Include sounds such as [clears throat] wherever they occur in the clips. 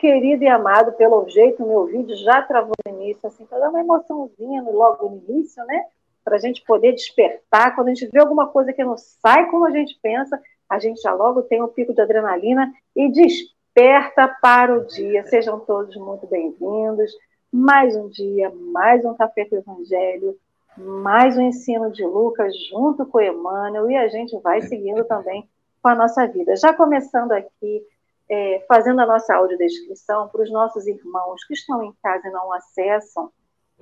querido e amado. Pelo jeito, meu vídeo já travou no início, assim, para dar uma emoçãozinha logo no início, né? Para a gente poder despertar. Quando a gente vê alguma coisa que não sai como a gente pensa, a gente já logo tem um pico de adrenalina e desperta para o dia. Sejam todos muito bem-vindos. Mais um dia, mais um Café com o Evangelho, mais um ensino de Lucas junto com Emmanuel e a gente vai seguindo também com a nossa vida. Já começando aqui, é, fazendo a nossa audiodescrição para os nossos irmãos que estão em casa e não acessam,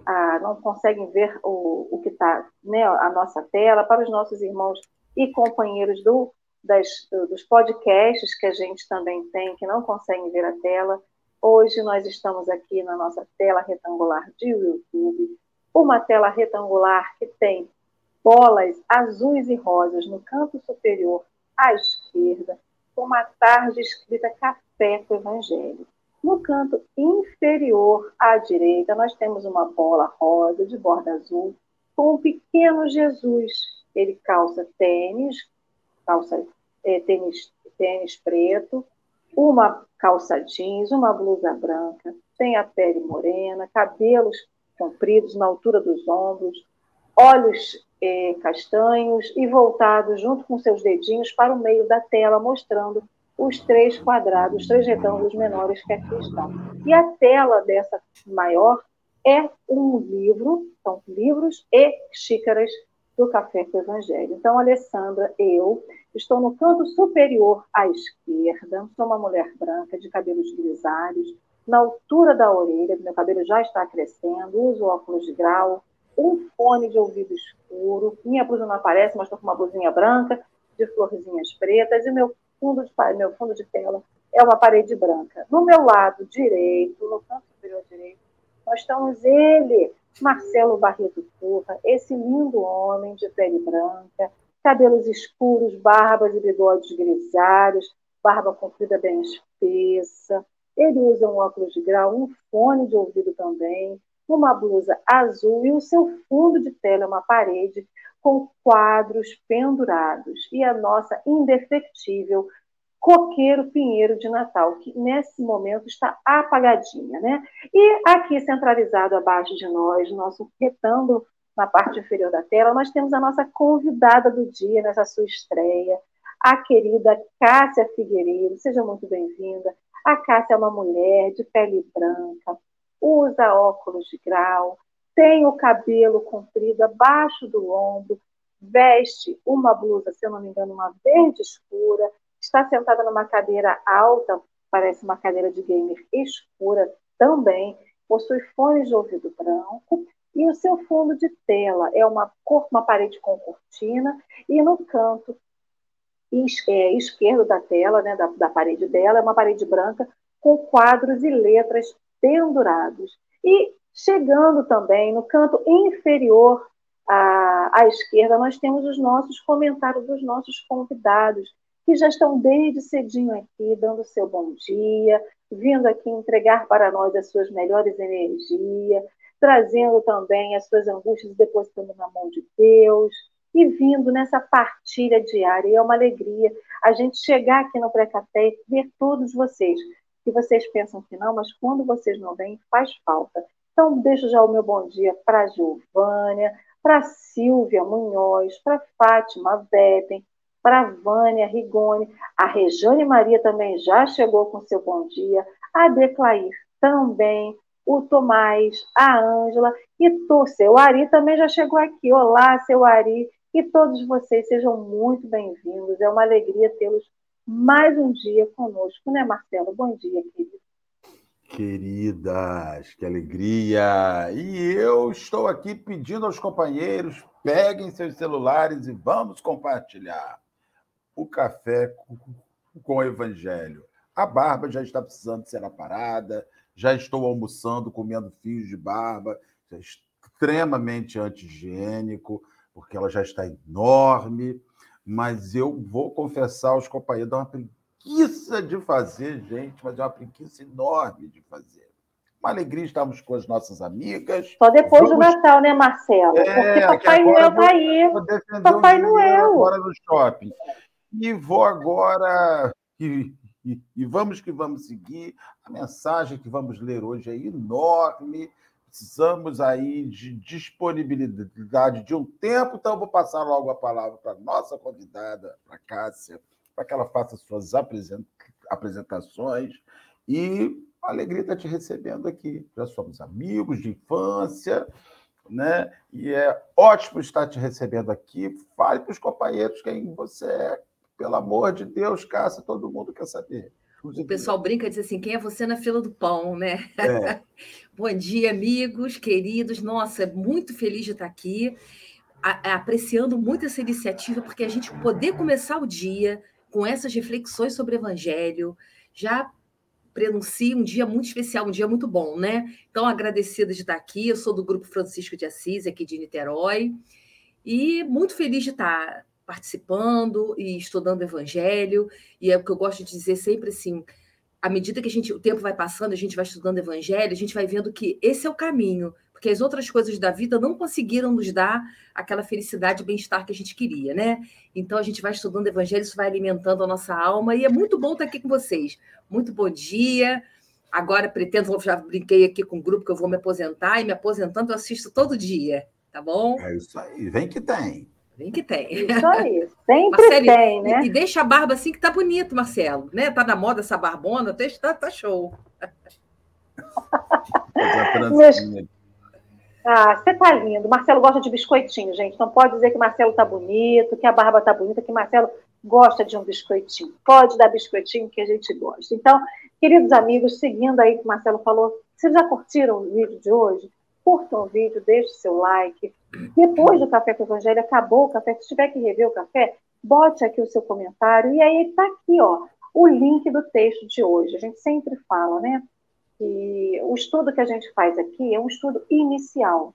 a, não conseguem ver o, o que está, né, a nossa tela, para os nossos irmãos e companheiros do, das, dos podcasts que a gente também tem, que não conseguem ver a tela. Hoje nós estamos aqui na nossa tela retangular de YouTube, uma tela retangular que tem bolas azuis e rosas no canto superior à esquerda, com uma tarde escrita Café com Evangelho. No canto inferior à direita, nós temos uma bola rosa de borda azul com um pequeno Jesus. Ele calça tênis, calça é, tênis, tênis preto, uma calça jeans, uma blusa branca, tem a pele morena, cabelos compridos na altura dos ombros, olhos castanhos e voltados junto com seus dedinhos para o meio da tela, mostrando os três quadrados, os três retângulos menores que aqui estão. E a tela dessa maior é um livro, são livros e xícaras do Café com o Evangelho. Então, Alessandra, eu estou no canto superior à esquerda, sou uma mulher branca de cabelos grisalhos, na altura da orelha, meu cabelo já está crescendo, uso óculos de grau, um fone de ouvido escuro, minha blusa não aparece, mas estou com uma blusinha branca, de florzinhas pretas, e meu fundo de, meu fundo de tela é uma parede branca. No meu lado direito, no canto superior direito, nós estamos ele, Marcelo Barreto Turra, esse lindo homem de pele branca, cabelos escuros, barbas e bigodes grisalhos, barba comprida bem espessa. Ele usa um óculos de grau, um fone de ouvido também, uma blusa azul e o seu fundo de tela é uma parede com quadros pendurados e a nossa indefectível coqueiro pinheiro de Natal, que nesse momento está apagadinha, né? E aqui centralizado abaixo de nós, nosso retângulo na parte inferior da tela, nós temos a nossa convidada do dia nessa sua estreia, a querida Cássia Figueiredo. Seja muito bem-vinda. A Cássia é uma mulher de pele branca, usa óculos de grau, tem o cabelo comprido abaixo do ombro, veste uma blusa, se eu não me engano, uma verde escura, está sentada numa cadeira alta, parece uma cadeira de gamer escura também, possui fones de ouvido branco e o seu fundo de tela é uma cor, uma parede com cortina e no canto é, esquerdo da tela, né, da, da parede dela, é uma parede branca com quadros e letras pendurados. E chegando também no canto inferior à, à esquerda, nós temos os nossos comentários dos nossos convidados, que já estão desde cedinho aqui, dando seu bom dia, vindo aqui entregar para nós as suas melhores energias, trazendo também as suas angústias depositando na mão de Deus, e vindo nessa partilha diária. E é uma alegria a gente chegar aqui no Pré-Café e ver todos vocês que vocês pensam que não, mas quando vocês não vêm, faz falta. Então, deixo já o meu bom dia para Giovânia, para Silvia Munhoz, para Fátima Veppen, para Vânia Rigoni, a Rejane Maria também já chegou com seu bom dia, a Declair também, o Tomás, a Ângela e o seu Ari também já chegou aqui. Olá, seu Ari, e todos vocês sejam muito bem-vindos. É uma alegria tê-los mais um dia conosco, né, Marcelo? Bom dia, querido. Queridas, que alegria! E eu estou aqui pedindo aos companheiros: peguem seus celulares e vamos compartilhar o café com o Evangelho. A barba já está precisando ser aparada, já estou almoçando, comendo fios de barba, é extremamente anti-higiênico, porque ela já está enorme mas eu vou confessar aos companheiros, dá uma preguiça de fazer, gente, mas é uma preguiça enorme de fazer. Uma alegria estarmos com as nossas amigas. Só depois Vamos... do Natal, né, Marcelo? É, Porque Papai Noel está aí. Papai Noel. Agora no shopping. E vou agora. E, e, e vamos que vamos seguir. A mensagem que vamos ler hoje é enorme. Precisamos aí de disponibilidade de um tempo, então eu vou passar logo a palavra para a nossa convidada, para a Cássia, para que ela faça suas apresentações. E alegria está te recebendo aqui. Já somos amigos de infância, né? E é ótimo estar te recebendo aqui. Fale para os companheiros quem você é. Pelo amor de Deus, Cássia, todo mundo quer saber. O pessoal brinca e diz assim: quem é você na fila do pão, né? É. [laughs] Bom dia, amigos, queridos. Nossa, muito feliz de estar aqui, a, apreciando muito essa iniciativa, porque a gente poder começar o dia com essas reflexões sobre o Evangelho já prenuncia um dia muito especial, um dia muito bom, né? Então, agradecida de estar aqui. Eu sou do Grupo Francisco de Assis, aqui de Niterói, e muito feliz de estar participando e estudando o Evangelho. E é o que eu gosto de dizer sempre assim: à medida que a gente, o tempo vai passando, a gente vai estudando o Evangelho, a gente vai vendo que esse é o caminho, porque as outras coisas da vida não conseguiram nos dar aquela felicidade e bem-estar que a gente queria, né? Então a gente vai estudando o Evangelho, isso vai alimentando a nossa alma, e é muito bom estar aqui com vocês. Muito bom dia. Agora pretendo, já brinquei aqui com o grupo que eu vou me aposentar, e me aposentando eu assisto todo dia, tá bom? É isso aí, vem que tem. Vem que tem. Isso aí, sempre Marcelo, tem, né? E, deixa a barba assim que tá bonito, Marcelo, né? Tá na moda essa barbona, tá, tá show. [laughs] Ah, você tá lindo. Marcelo gosta de biscoitinho, gente. Não pode dizer que Marcelo tá bonito, que a barba tá bonita, que Marcelo gosta de um biscoitinho. Pode dar biscoitinho que a gente gosta. Então, queridos amigos, seguindo aí o que o Marcelo falou, vocês já curtiram o vídeo de hoje? Curtam o vídeo, deixe seu like, depois do Café com o Evangelho, acabou o café. Se tiver que rever o café, bote aqui o seu comentário. E aí está aqui, ó, o link do texto de hoje. A gente sempre fala, né? Que o estudo que a gente faz aqui é um estudo inicial.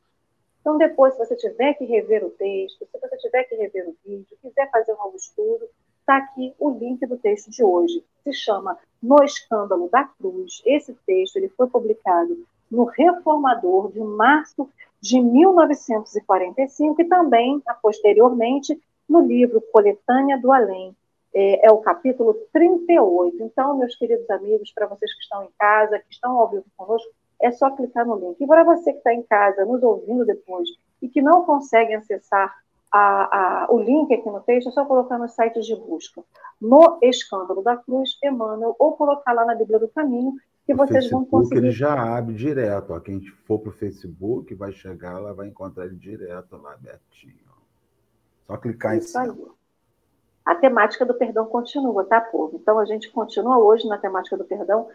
Então, depois, se você tiver que rever o texto, se você tiver que rever o vídeo, quiser fazer um novo estudo, está aqui o link do texto de hoje. Se chama No Escândalo da Cruz. Esse texto ele foi publicado no Reformador de março de 1945 e também, posteriormente, no livro Coletânea do Além. É, é, o capítulo 38. Então, meus queridos amigos, para vocês que estão em casa, que estão ao vivo conosco, é só clicar no link. E para você que está em casa, nos ouvindo depois, e que não consegue acessar a, a, o link aqui no texto, é só colocar nos sites de busca. No Escândalo da Cruz, Emmanuel, ou colocar lá na Bíblia do Caminho, que vocês Facebook, vão conseguir. Ele já abre direto. Ó. Quem for para o Facebook vai chegar lá, vai encontrar ele direto lá, Betinho. Só clicar Isso em cima. Aí. A temática do perdão continua, tá, povo? Então a gente continua hoje na temática do perdão,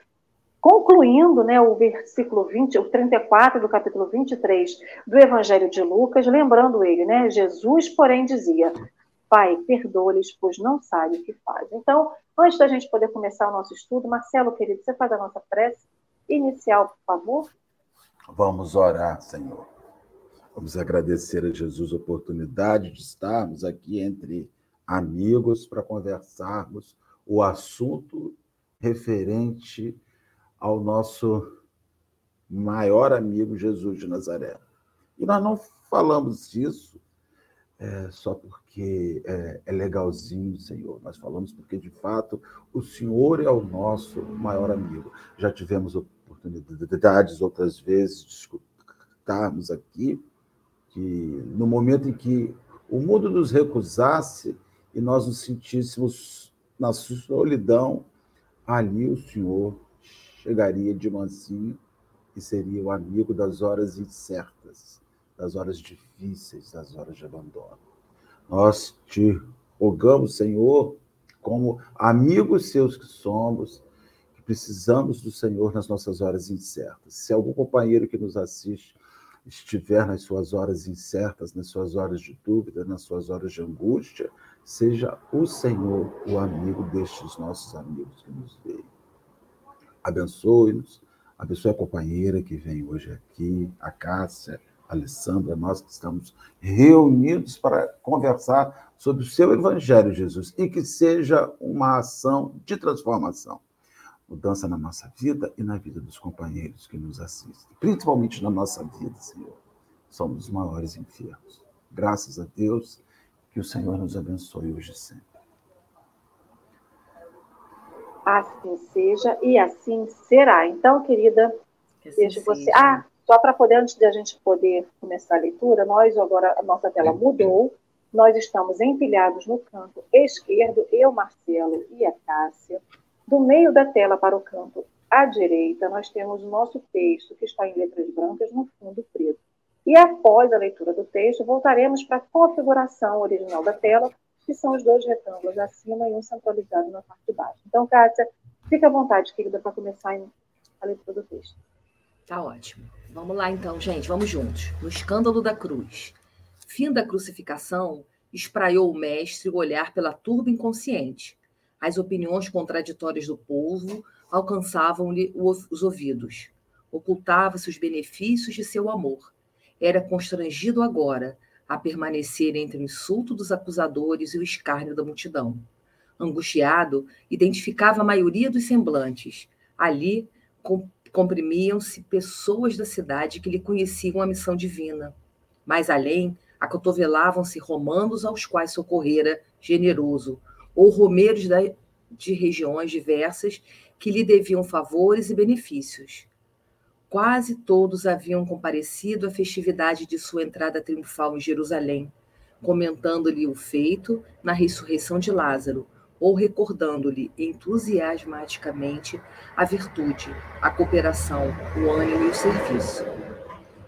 concluindo né, o versículo 20, o 34 do capítulo 23 do Evangelho de Lucas, lembrando ele, né? Jesus, porém, dizia: Pai, perdoa-lhes, pois não sabem o que fazem. Então, Antes da gente poder começar o nosso estudo, Marcelo, querido, você faz a nossa prece inicial, por favor? Vamos orar, Senhor. Vamos agradecer a Jesus a oportunidade de estarmos aqui entre amigos para conversarmos o assunto referente ao nosso maior amigo Jesus de Nazaré. E nós não falamos disso é, só porque é, é, legalzinho, Senhor. Nós falamos porque, de fato, o Senhor é o nosso maior amigo. Já tivemos oportunidades outras vezes de escutarmos aqui que, no momento em que o mundo nos recusasse e nós nos sentíssemos na solidão, ali o Senhor chegaria de mansinho e seria o amigo das horas incertas das horas difíceis, das horas de abandono. Nós te rogamos, Senhor, como amigos seus que somos, que precisamos do Senhor nas nossas horas incertas. Se algum companheiro que nos assiste estiver nas suas horas incertas, nas suas horas de dúvida, nas suas horas de angústia, seja o Senhor o amigo destes nossos amigos que nos veem. Abençoe-nos, abençoe a companheira que vem hoje aqui, a Cássia, Alessandra, nós que estamos reunidos para conversar sobre o seu Evangelho, Jesus, e que seja uma ação de transformação. Mudança na nossa vida e na vida dos companheiros que nos assistem, principalmente na nossa vida, Senhor. Somos os maiores enfermos. Graças a Deus, que o Senhor nos abençoe hoje e sempre. Assim seja e assim será. Então, querida, assim você. Ah, só para poder, antes de a gente poder começar a leitura, nós agora, a nossa tela mudou. Nós estamos empilhados no canto esquerdo, eu, Marcelo e a Cássia. Do meio da tela para o canto à direita, nós temos o nosso texto, que está em letras brancas, no fundo preto. E após a leitura do texto, voltaremos para a configuração original da tela, que são os dois retângulos acima e um centralizado na parte de baixo. Então, Kátia, fica à vontade, querida, para começar a leitura do texto. Tá ótimo. Vamos lá então, gente, vamos juntos. No escândalo da cruz. Fim da crucificação, espraiou o mestre o olhar pela turba inconsciente. As opiniões contraditórias do povo alcançavam-lhe os ouvidos. Ocultava-se os benefícios de seu amor era constrangido agora a permanecer entre o insulto dos acusadores e o escárnio da multidão. Angustiado, identificava a maioria dos semblantes. Ali comprimiam-se pessoas da cidade que lhe conheciam a missão divina. Mais além, acotovelavam-se romanos aos quais socorrera generoso, ou romeiros de regiões diversas que lhe deviam favores e benefícios. Quase todos haviam comparecido à festividade de sua entrada triunfal em Jerusalém, comentando-lhe o feito na ressurreição de Lázaro, ou recordando-lhe entusiasmaticamente a virtude, a cooperação, o ânimo e o serviço.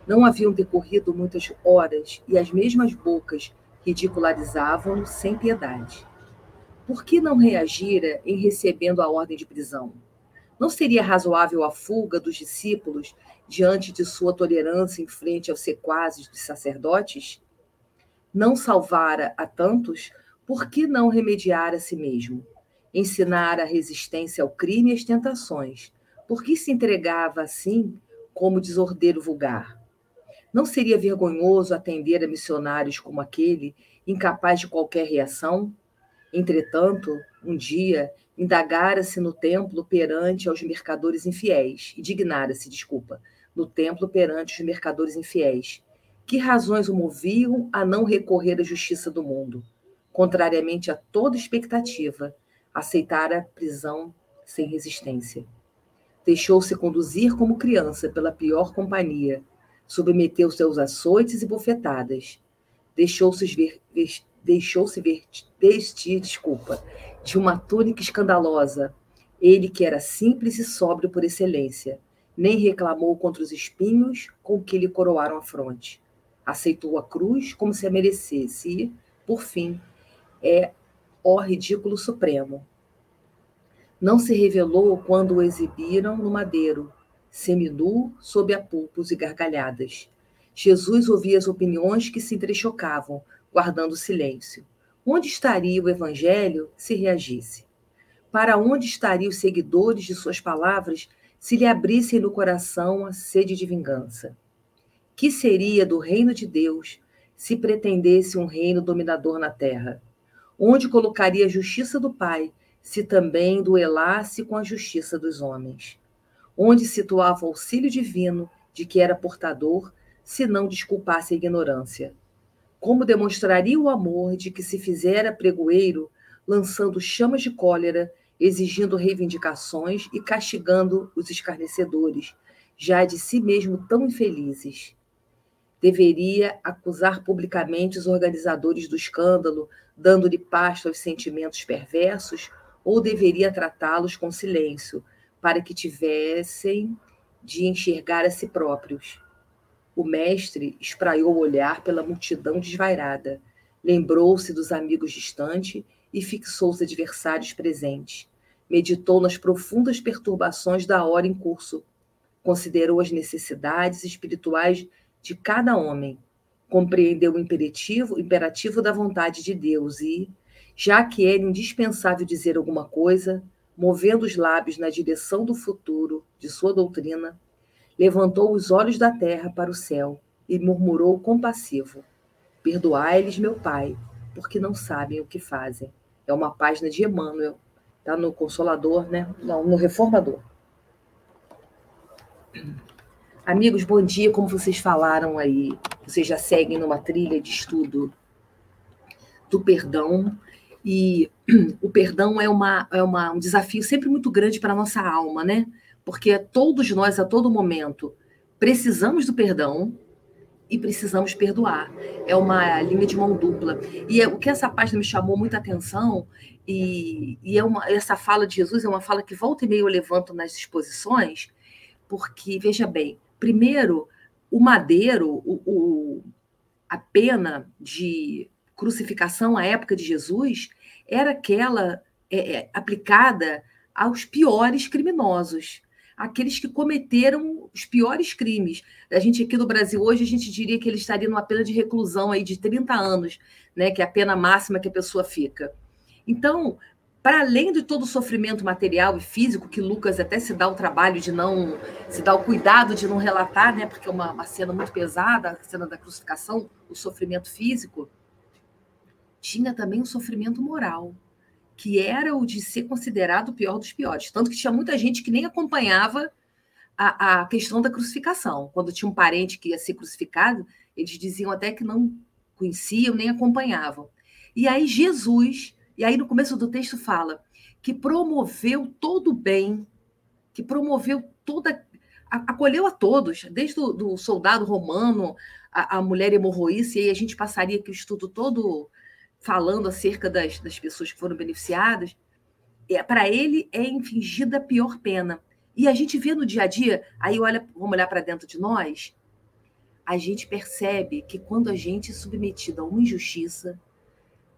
Não haviam decorrido muitas horas e as mesmas bocas ridicularizavam-no sem piedade. Por que não reagira em recebendo a ordem de prisão? Não seria razoável a fuga dos discípulos diante de sua tolerância em frente aos sequazes dos sacerdotes? Não salvara a tantos, por que não remediar a si mesmo? Ensinar a resistência ao crime e às tentações, por que se entregava assim como desordeiro vulgar? Não seria vergonhoso atender a missionários como aquele, incapaz de qualquer reação? Entretanto, um dia indagara-se no templo perante aos mercadores infiéis, e dignara-se, desculpa, no templo perante os mercadores infiéis. Que razões o moviam a não recorrer à justiça do mundo? Contrariamente a toda expectativa, aceitara prisão sem resistência. Deixou-se conduzir como criança pela pior companhia, submeteu-se aos açoites e bofetadas, deixou-se ver, deixou-se vestir, desculpa, de uma túnica escandalosa. Ele que era simples e sóbrio por excelência, nem reclamou contra os espinhos com que lhe coroaram a fronte. Aceitou a cruz como se a merecesse e, por fim, é ó ridículo supremo. Não se revelou quando o exibiram no madeiro, seminu, sob apulpos e gargalhadas. Jesus ouvia as opiniões que se entrechocavam, guardando silêncio. Onde estaria o evangelho se reagisse? Para onde estariam os seguidores de suas palavras se lhe abrissem no coração a sede de vingança? Que seria do reino de Deus se pretendesse um reino dominador na terra? Onde colocaria a justiça do Pai se também duelasse com a justiça dos homens? Onde situava o auxílio divino de que era portador, se não desculpasse a ignorância? como demonstraria o amor de que se fizera pregoeiro, lançando chamas de cólera, exigindo reivindicações e castigando os escarnecedores, já de si mesmo tão infelizes. Deveria acusar publicamente os organizadores do escândalo, dando-lhe pasto aos sentimentos perversos, ou deveria tratá-los com silêncio, para que tivessem de enxergar a si próprios? O mestre espraiou o olhar pela multidão desvairada, lembrou-se dos amigos distantes e fixou os adversários presentes. Meditou nas profundas perturbações da hora em curso. Considerou as necessidades espirituais de cada homem. Compreendeu o imperativo, imperativo da vontade de Deus e, já que era indispensável dizer alguma coisa, movendo os lábios na direção do futuro de sua doutrina, levantou os olhos da terra para o céu e murmurou compassivo: Perdoai-lhes, meu Pai, porque não sabem o que fazem. É uma página de Emmanuel, está no Consolador, né? Não, no Reformador. Amigos, bom dia. Como vocês falaram aí, vocês já seguem numa trilha de estudo do perdão e [clears throat] o perdão é, uma, é uma, um desafio sempre muito grande para a nossa alma, né? Porque todos nós, a todo momento, precisamos do perdão e precisamos perdoar. É uma linha de mão dupla. E é, o que essa página me chamou muita atenção, e, e é uma, essa fala de Jesus é uma fala que volta e meio eu levanto nas exposições, porque, veja bem, primeiro, o madeiro, o, o a pena de crucificação à época de Jesus era aquela é, é, aplicada aos piores criminosos, aqueles que cometeram os piores crimes. A gente aqui no Brasil hoje, a gente diria que ele estaria numa pena de reclusão aí de 30 anos, né, que é a pena máxima que a pessoa fica. Então, para além de todo o sofrimento material e físico, que Lucas até se dá o trabalho de não, se dá o cuidado de não relatar, né, porque é uma, uma cena muito pesada, a cena da crucificação, o sofrimento físico, tinha também o sofrimento moral, que era o de ser considerado o pior dos piores. Tanto que tinha muita gente que nem acompanhava a, a questão da crucificação. Quando tinha um parente que ia ser crucificado, eles diziam até que não conheciam nem acompanhavam. E aí Jesus e aí no começo do texto fala que promoveu todo o bem, que promoveu toda. acolheu a todos, desde o do soldado romano, a, a mulher hemorroíça, e aí a gente passaria aqui o estudo todo falando acerca das, das pessoas que foram beneficiadas. É, Para ele é infligida a pior pena. E a gente vê no dia a dia, aí olha, vamos olhar para dentro de nós, a gente percebe que quando a gente é submetido a uma injustiça,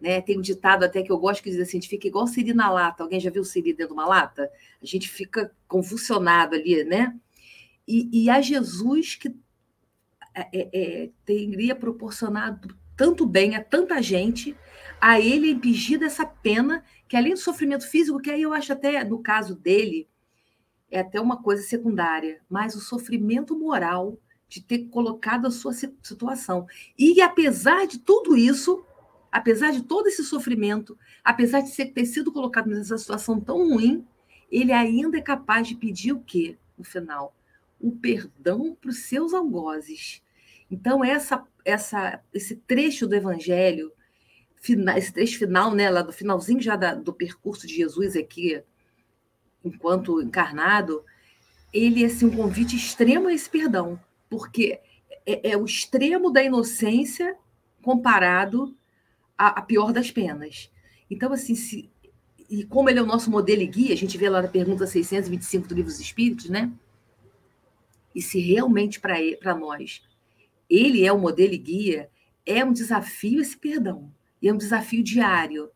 né? Tem um ditado até que eu gosto que diz assim: a gente fica igual Siri na lata. Alguém já viu Siri dentro de uma lata? A gente fica convulsionado ali, né? E, e a Jesus que é, é, é, teria proporcionado tanto bem a tanta gente, a ele é impingida essa pena, que além do sofrimento físico, que aí eu acho até, no caso dele, é até uma coisa secundária, mas o sofrimento moral de ter colocado a sua situação. E apesar de tudo isso, apesar de todo esse sofrimento, apesar de ter sido colocado nessa situação tão ruim, ele ainda é capaz de pedir o quê, no final? O perdão para os seus algozes. Então, essa, essa, esse trecho do Evangelho, esse trecho final, né, lá do finalzinho já da, do percurso de Jesus aqui, enquanto encarnado, ele é assim, um convite extremo a esse perdão, porque é, é o extremo da inocência comparado a, a pior das penas. Então, assim, se, e como ele é o nosso modelo e guia, a gente vê lá na pergunta 625 do Livro dos Espíritos, né? E se realmente para nós ele é o modelo e guia, é um desafio esse perdão. E é um desafio diário.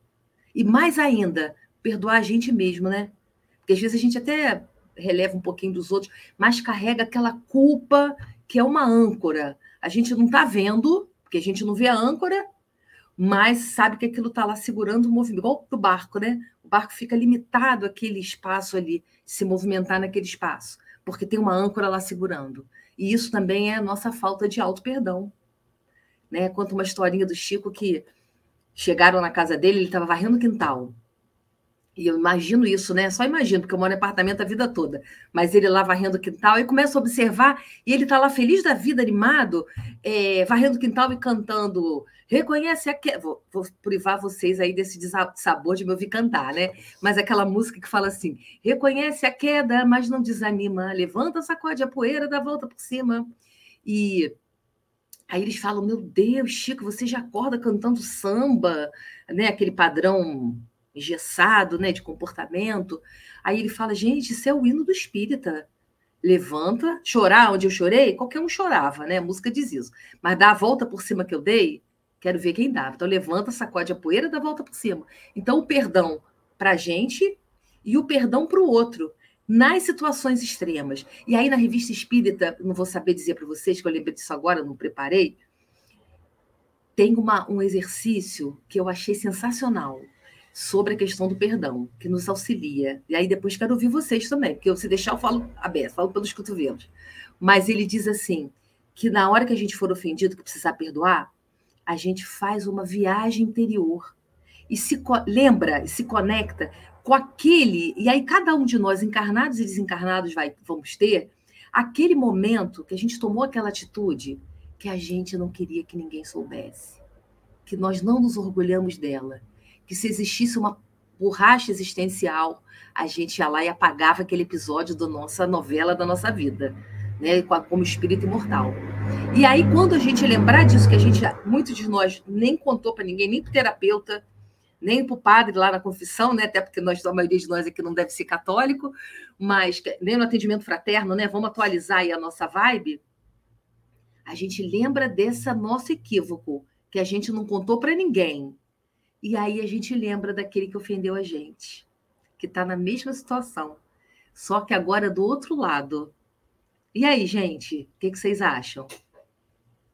E mais ainda, perdoar a gente mesmo, né? Porque às vezes a gente até releva um pouquinho dos outros, mas carrega aquela culpa que é uma âncora. A gente não está vendo, porque a gente não vê a âncora, mas sabe que aquilo está lá segurando o movimento, igual do barco, né? O barco fica limitado aquele espaço ali, se movimentar naquele espaço, porque tem uma âncora lá segurando. E isso também é a nossa falta de auto-perdão. Né? Conta uma historinha do Chico que chegaram na casa dele, ele estava varrendo o quintal. E eu imagino isso, né? Só imagino, porque eu moro em apartamento a vida toda. Mas ele lá varrendo o quintal, e começa a observar, e ele está lá feliz da vida, animado, é, varrendo o quintal e cantando. Reconhece a queda. Vou, vou, privar vocês aí desse sabor de me ouvir cantar, né? Mas aquela música que fala assim: reconhece a queda, mas não desanima. Levanta, sacode a poeira, dá volta por cima. E aí eles falam: Meu Deus, Chico, você já acorda cantando samba, né? Aquele padrão engessado, né, de comportamento. Aí ele fala, gente, isso é o hino do espírita. Levanta, chorar onde eu chorei, qualquer um chorava, né? A música diz isso. Mas dá a volta por cima que eu dei, quero ver quem dava. Então levanta, sacode a poeira, dá a volta por cima. Então o perdão para a gente e o perdão para o outro nas situações extremas. E aí na revista Espírita, não vou saber dizer para vocês que eu lembrei disso agora, não preparei. Tem uma, um exercício que eu achei sensacional sobre a questão do perdão, que nos auxilia. E aí depois quero ouvir vocês também, porque eu, se deixar eu falo aberto, falo pelos cotovelos. Mas ele diz assim, que na hora que a gente for ofendido, que precisar perdoar, a gente faz uma viagem interior e se lembra e se conecta com aquele, e aí cada um de nós, encarnados e desencarnados, vai, vamos ter aquele momento que a gente tomou aquela atitude que a gente não queria que ninguém soubesse, que nós não nos orgulhamos dela que se existisse uma, borracha existencial, a gente ia lá e apagava aquele episódio da nossa novela da nossa vida, né, como espírito imortal. E aí, quando a gente lembrar disso, que a gente, muitos de nós nem contou para ninguém, nem para terapeuta, nem para o padre lá na confissão, né? Até porque nós, a maioria de nós aqui não deve ser católico, mas nem no atendimento fraterno, né? Vamos atualizar aí a nossa vibe. A gente lembra desse nosso equívoco, que a gente não contou para ninguém. E aí a gente lembra daquele que ofendeu a gente, que está na mesma situação, só que agora do outro lado. E aí, gente, o que, que vocês acham?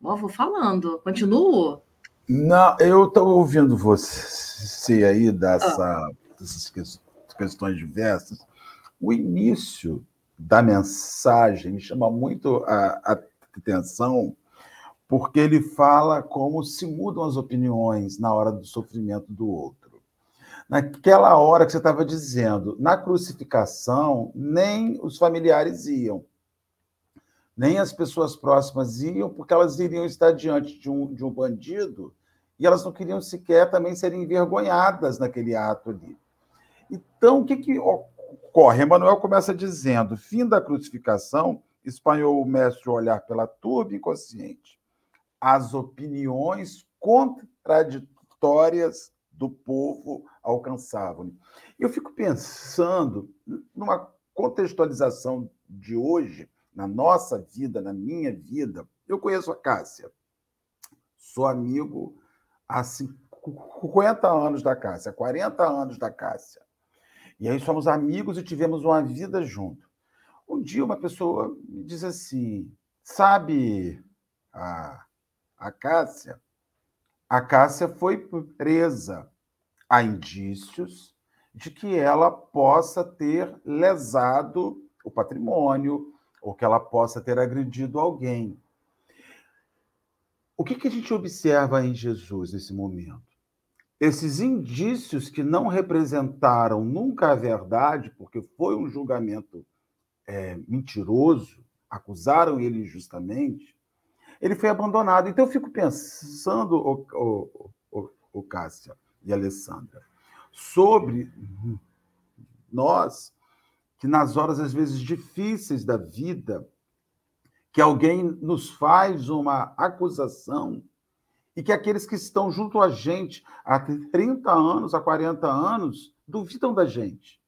Ó, vou falando, continuo. Não, eu estou ouvindo você aí dessa, ah. dessas questões diversas. O início da mensagem me chama muito a, atenção, porque ele fala como se mudam as opiniões na hora do sofrimento do outro. Naquela hora que você estava dizendo, na crucificação, nem os familiares iam nem as pessoas próximas iam, porque elas iriam estar diante de um, de um bandido e elas não queriam sequer também serem envergonhadas naquele ato ali. Então, o que, que ocorre? Emmanuel começa dizendo: fim da crucificação, espanhou o mestre olhar pela turba inconsciente. As opiniões contraditórias do povo alcançavam. Eu fico pensando numa contextualização de hoje na nossa vida, na minha vida, eu conheço a Cássia. Sou amigo há 50 anos da Cássia, 40 anos da Cássia. E aí somos amigos e tivemos uma vida junto. Um dia uma pessoa me diz assim: sabe a, a Cássia? A Cássia foi presa. Há indícios de que ela possa ter lesado o patrimônio, ou que ela possa ter agredido alguém. O que, que a gente observa em Jesus nesse momento? Esses indícios que não representaram nunca a verdade, porque foi um julgamento é, mentiroso, acusaram ele injustamente, ele foi abandonado. Então eu fico pensando, o, o, o, o Cássia e Alessandra, sobre nós que nas horas, às vezes, difíceis da vida, que alguém nos faz uma acusação e que aqueles que estão junto a gente há 30 anos, há 40 anos, duvidam da gente,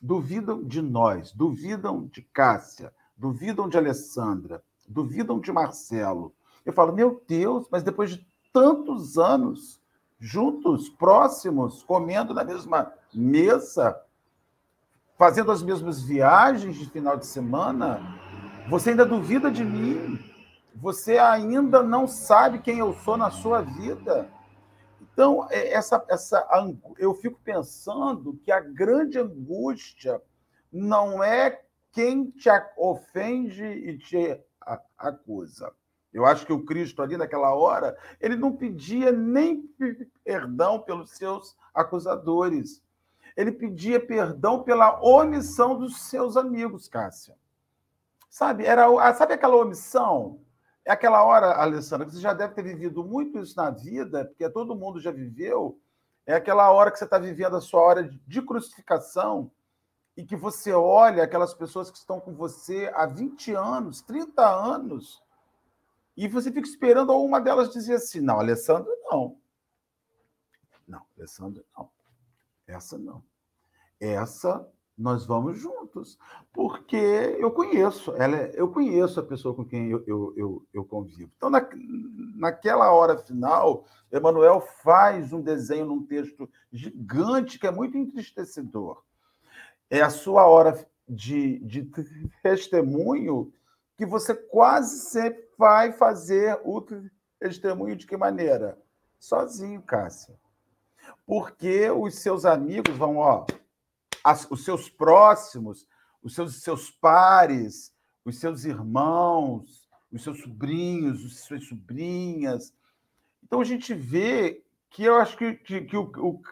duvidam de nós, duvidam de Cássia, duvidam de Alessandra, duvidam de Marcelo. Eu falo, meu Deus, mas depois de tantos anos juntos, próximos, comendo na mesma mesa, fazendo as mesmas viagens de final de semana, você ainda duvida de mim. Você ainda não sabe quem eu sou na sua vida. Então, é, essa, essa, eu fico pensando que a grande angústia não é quem te ofende e te acusa. Eu acho que o Cristo ali naquela hora, ele não pedia nem perdão pelos seus acusadores ele pedia perdão pela omissão dos seus amigos, Cássia. Sabe, era, sabe aquela omissão? É aquela hora, Alessandra, que você já deve ter vivido muito isso na vida, porque todo mundo já viveu. É aquela hora que você está vivendo a sua hora de crucificação e que você olha aquelas pessoas que estão com você há 20 anos, 30 anos, e você fica esperando uma delas dizer assim: não, Alessandra, não. Não, Alessandra, não. Essa não essa nós vamos juntos, porque eu conheço, ela é, eu conheço a pessoa com quem eu, eu, eu, eu convivo. Então, na, naquela hora final, Emmanuel faz um desenho num texto gigante que é muito entristecedor. É a sua hora de, de testemunho que você quase sempre vai fazer o testemunho de que maneira? Sozinho, Cássia. Porque os seus amigos vão, ó, as, os seus próximos, os seus, seus pares, os seus irmãos, os seus sobrinhos, as suas sobrinhas. Então a gente vê que eu acho que, que, que o, o,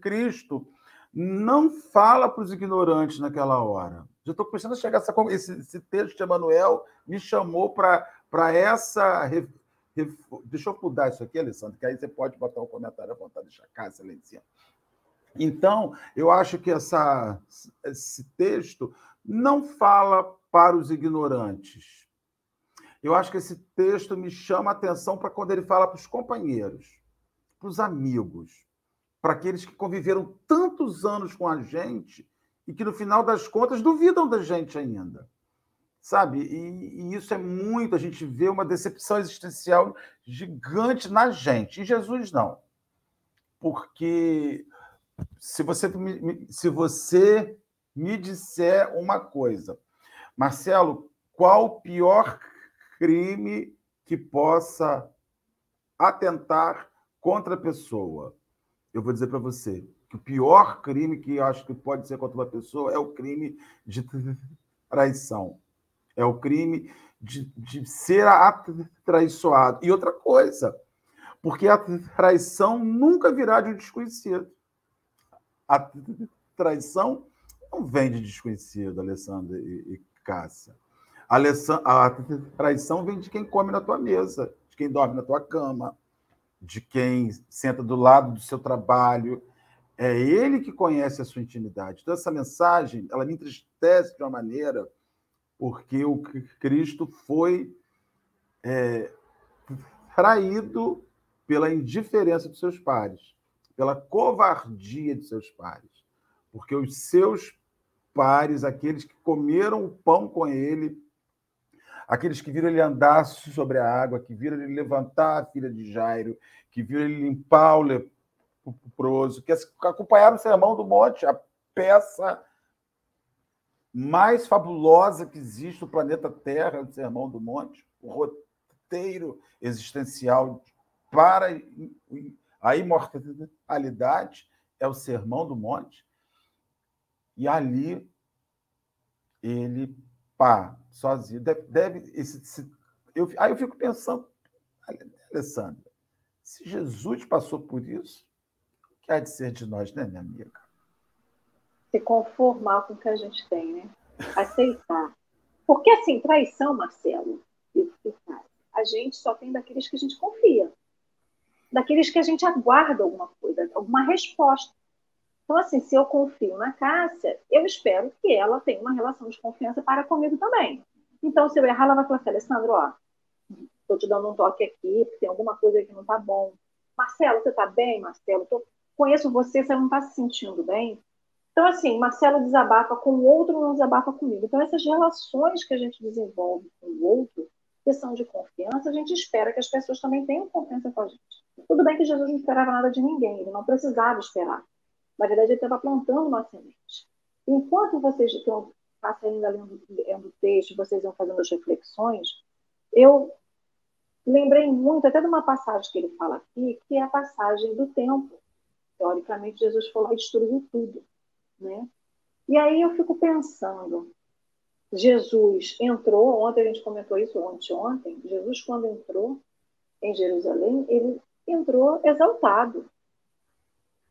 Cristo não fala para os ignorantes naquela hora. Já estou começando a chegar essa esse, esse texto de Emanuel me chamou para essa Deixa eu mudar isso aqui, Alessandro, que aí você pode botar um comentário à vontade, deixar a casa lá em cima. Então, eu acho que essa, esse texto não fala para os ignorantes. Eu acho que esse texto me chama a atenção para quando ele fala para os companheiros, para os amigos, para aqueles que conviveram tantos anos com a gente e que, no final das contas, duvidam da gente ainda. Sabe? E, e isso é muito. A gente vê uma decepção existencial gigante na gente. E Jesus não. Porque se você me, se você me disser uma coisa, Marcelo, qual o pior crime que possa atentar contra a pessoa? Eu vou dizer para você que o pior crime que eu acho que pode ser contra uma pessoa é o crime de traição. É o crime de, de ser atraiçoado. E outra coisa, porque a traição nunca virá de um desconhecido. A traição não vem de desconhecido, Alessandra e, e Cássia. A, a traição vem de quem come na tua mesa, de quem dorme na tua cama, de quem senta do lado do seu trabalho. É ele que conhece a sua intimidade. Então, essa mensagem, ela me entristece de uma maneira, porque o Cristo foi é, traído pela indiferença dos seus pares, pela covardia de seus pares, porque os seus pares, aqueles que comeram o pão com ele, aqueles que viram ele andar sobre a água, que viram ele levantar a filha de Jairo, que viram ele limpar o leproso, que acompanharam o sermão do monte, a peça mais fabulosa que existe no planeta Terra, o sermão do monte, o roteiro existencial para a imortalidade é o sermão do monte. E ali ele, pá, sozinho, deve. deve esse, esse, eu, aí eu fico pensando, Alessandra, se Jesus passou por isso, o que há de ser de nós, né, minha amiga? Se conformar com o que a gente tem, né? Aceitar. Porque, assim, traição, Marcelo, a gente só tem daqueles que a gente confia, daqueles que a gente aguarda alguma coisa, alguma resposta. Então, assim, se eu confio na Cássia, eu espero que ela tenha uma relação de confiança para comigo também. Então, se eu errar, ela vai falar assim, Alessandro, ó, estou te dando um toque aqui, porque tem alguma coisa que não está bom. Marcelo, você está bem, Marcelo? Tô... Conheço você, você não está se sentindo bem? Então, assim, Marcelo desabafa com o outro, não desabafa comigo. Então, essas relações que a gente desenvolve com o outro, que são de confiança, a gente espera que as pessoas também tenham confiança com a gente. Tudo bem que Jesus não esperava nada de ninguém, ele não precisava esperar. Na verdade, ele estava plantando uma semente. Enquanto vocês estão ainda lendo, lendo o texto, vocês vão fazendo as reflexões, eu lembrei muito até de uma passagem que ele fala aqui, que é a passagem do tempo. Teoricamente, Jesus e destruiu tudo. Né? E aí eu fico pensando, Jesus entrou, ontem a gente comentou isso, ontem, ontem, Jesus quando entrou em Jerusalém, ele entrou exaltado,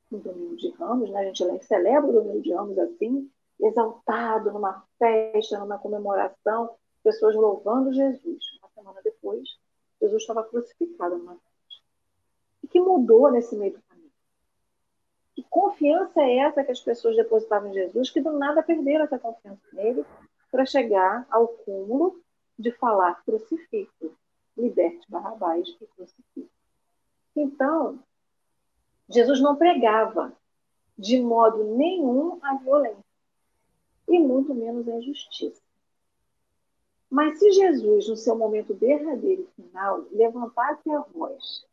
no domingo de Ramos, né? a gente celebra o domingo de Ramos assim, exaltado numa festa, numa comemoração, pessoas louvando Jesus. Uma semana depois, Jesus estava crucificado numa festa. O que mudou nesse meio do? Que confiança é essa que as pessoas depositavam em Jesus, que do nada perderam essa confiança nele para chegar ao cúmulo de falar crucifixo, liberte Barrabás e crucifixo. Então, Jesus não pregava de modo nenhum a violência, e muito menos a injustiça. Mas se Jesus, no seu momento derradeiro e final, levantasse a voz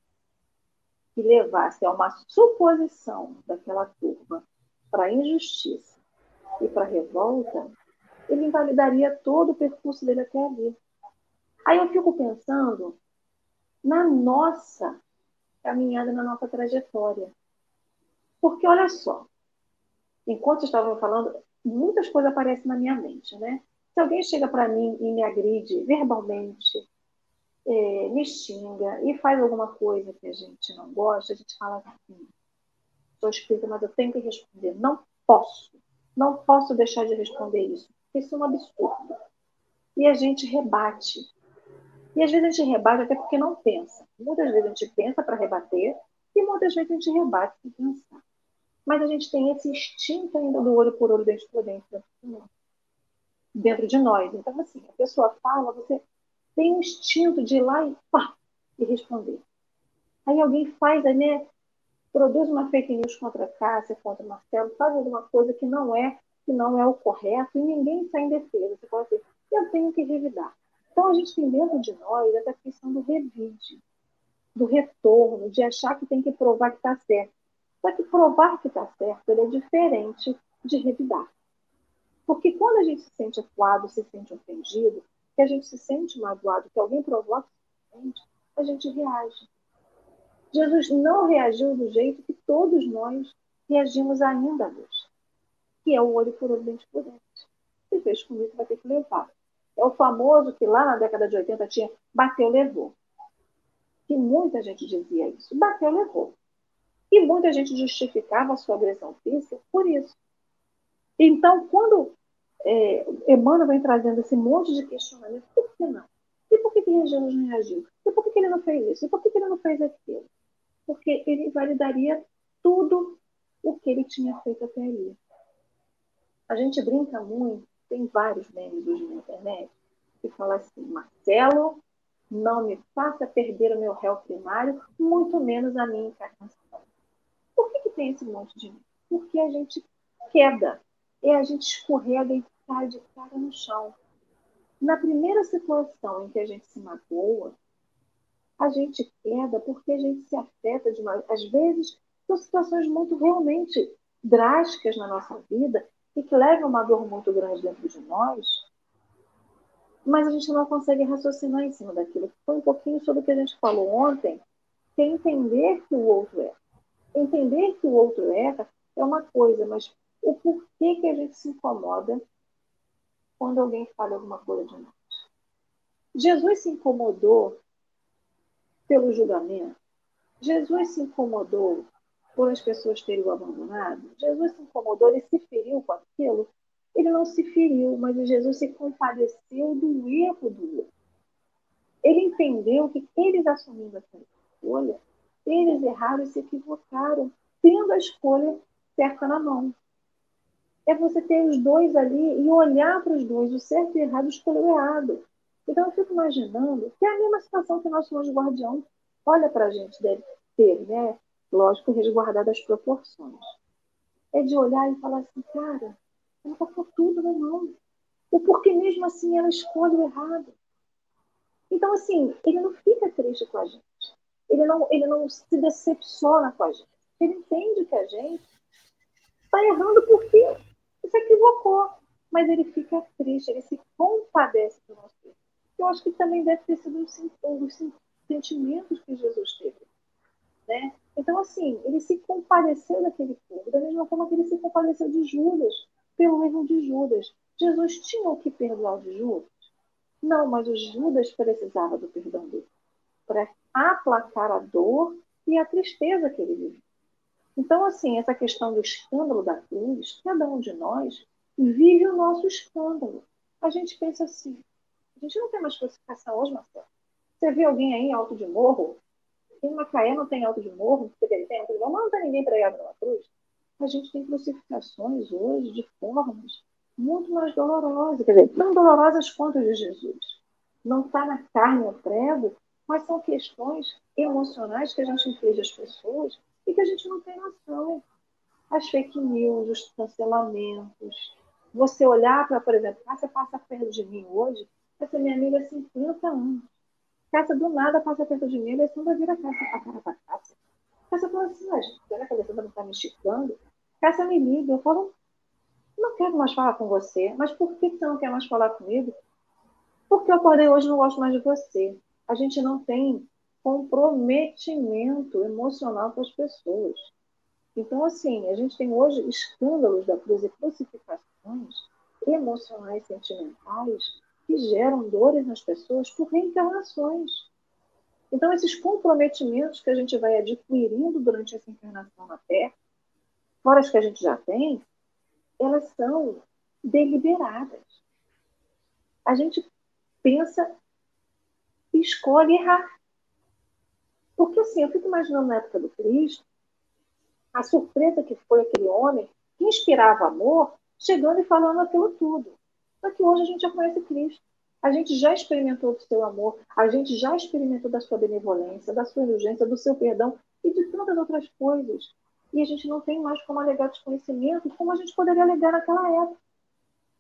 e levasse a uma suposição daquela turma para injustiça e para revolta, ele invalidaria todo o percurso dele até ali. Aí eu fico pensando na nossa caminhada na nossa trajetória. Porque olha só, enquanto estavam falando, muitas coisas aparecem na minha mente, né? Se alguém chega para mim e me agride verbalmente, é, me xinga e faz alguma coisa que a gente não gosta, a gente fala assim: sou espírita, mas eu tenho que responder. Não posso, não posso deixar de responder isso. Isso é um absurdo. E a gente rebate. E às vezes a gente rebate até porque não pensa. Muitas vezes a gente pensa para rebater e muitas vezes a gente rebate sem pensar. Mas a gente tem esse instinto ainda do olho por olho, dente por dente dentro de nós. Então, assim, a pessoa fala, você tem um instinto de ir lá e pá, e responder. Aí alguém faz, né, produz uma fake news contra a Cássia, contra o Marcelo, faz alguma coisa que não é, que não é o correto, e ninguém sai em defesa. Você pode dizer, eu tenho que revidar. Então a gente tem dentro de nós essa questão do revide, do retorno, de achar que tem que provar que está certo. Só que provar que está certo é diferente de revidar. Porque quando a gente se sente acuado, se sente ofendido, que a gente se sente magoado, que alguém provoca a gente reage. Jesus não reagiu do jeito que todos nós reagimos ainda hoje, que é o olho por olho, dente por dente. Se fez comigo, vai ter que levar. É o famoso que lá na década de 80 tinha bateu, levou. Que muita gente dizia isso. Bateu, levou. E muita gente justificava a sua agressão física por isso. Então, quando é, Emmanuel vem trazendo esse monte de questionamento, por que não? E por que, que não reagiu? E por que, que ele não fez isso? E por que, que ele não fez aquilo? Porque ele invalidaria tudo o que ele tinha feito até ali. A gente brinca muito, tem vários memes hoje na internet, que falam assim, Marcelo, não me faça perder o meu réu primário, muito menos a minha encarnação. Por que, que tem esse monte de meme? Porque a gente queda, e a gente escorrega e cai de cara no chão. Na primeira situação em que a gente se magoa, a gente queda porque a gente se afeta demais. Às vezes, são situações muito realmente drásticas na nossa vida e que levam uma dor muito grande dentro de nós, mas a gente não consegue raciocinar em cima daquilo. Foi um pouquinho sobre o que a gente falou ontem, que é entender que o outro erra. Entender que o outro erra é uma coisa, mas o porquê que a gente se incomoda quando alguém fala alguma coisa de nós. Jesus se incomodou pelo julgamento. Jesus se incomodou por as pessoas terem o abandonado. Jesus se incomodou, ele se feriu com aquilo. Ele não se feriu, mas Jesus se compadeceu do erro do outro. Ele entendeu que eles assumindo essa escolha, eles erraram e se equivocaram, tendo a escolha certa na mão é você ter os dois ali e olhar para os dois, o certo e o errado, escolher o errado. Então eu fico imaginando que é a mesma situação que o nosso anjo guardião olha para a gente, deve ter, né? Lógico, resguardado as proporções. É de olhar e falar assim, cara, ela está tudo na mão. O porquê mesmo assim ela escolhe o errado. Então, assim, ele não fica triste com a gente. Ele não, ele não se decepciona com a gente. Ele entende que a gente está errando porque se equivocou, mas ele fica triste, ele se compadece do nosso Deus. Eu acho que também deve ter sido um dos sentimentos que Jesus teve. Né? Então, assim, ele se compadeceu daquele povo, da mesma forma que ele se compadeceu de Judas, pelo erro de Judas. Jesus tinha o que perdoar de Judas? Não, mas o Judas precisava do perdão dele para aplacar a dor e a tristeza que ele vivia. Então, assim, essa questão do escândalo da cruz, cada um de nós vive o nosso escândalo. A gente pensa assim, a gente não tem mais crucificação hoje, Marcelo. Você vê alguém aí em alto de morro? Em Macaé não tem alto de morro? Porque tem alto de morro, mas não tem ninguém pregado na cruz. A gente tem crucificações hoje de formas muito mais dolorosas, quer dizer, tão dolorosas quanto as de Jesus. Não está na carne o prego, mas são questões emocionais que a gente inflige às pessoas e que a gente não tem noção. As fake news, os cancelamentos. Você olhar para, por exemplo, ah, você passa perto de mim hoje, essa minha amiga há 50 anos. Cássia do nada passa perto de mim, a Alessandra vira a Cássia a cara para Cássia. Cássia fala assim, mas será que a Alessandra não está me esticando? Cássia me liga, eu falo, não quero mais falar com você. Mas por que você não quer mais falar comigo? Porque eu acordei hoje e não gosto mais de você. A gente não tem comprometimento emocional com as pessoas. Então, assim, a gente tem hoje escândalos da cruz e crucificações emocionais, sentimentais, que geram dores nas pessoas por reencarnações. Então, esses comprometimentos que a gente vai adquirindo durante essa encarnação na Terra, fora as que a gente já tem, elas são deliberadas. A gente pensa e escolhe errar. Porque assim, eu fico imaginando na época do Cristo, a surpresa que foi aquele homem que inspirava amor, chegando e falando aquilo tudo. Só que hoje a gente já conhece Cristo. A gente já experimentou do seu amor, a gente já experimentou da sua benevolência, da sua indulgência, do seu perdão e de tantas outras coisas. E a gente não tem mais como alegar desconhecimento como a gente poderia alegar naquela época.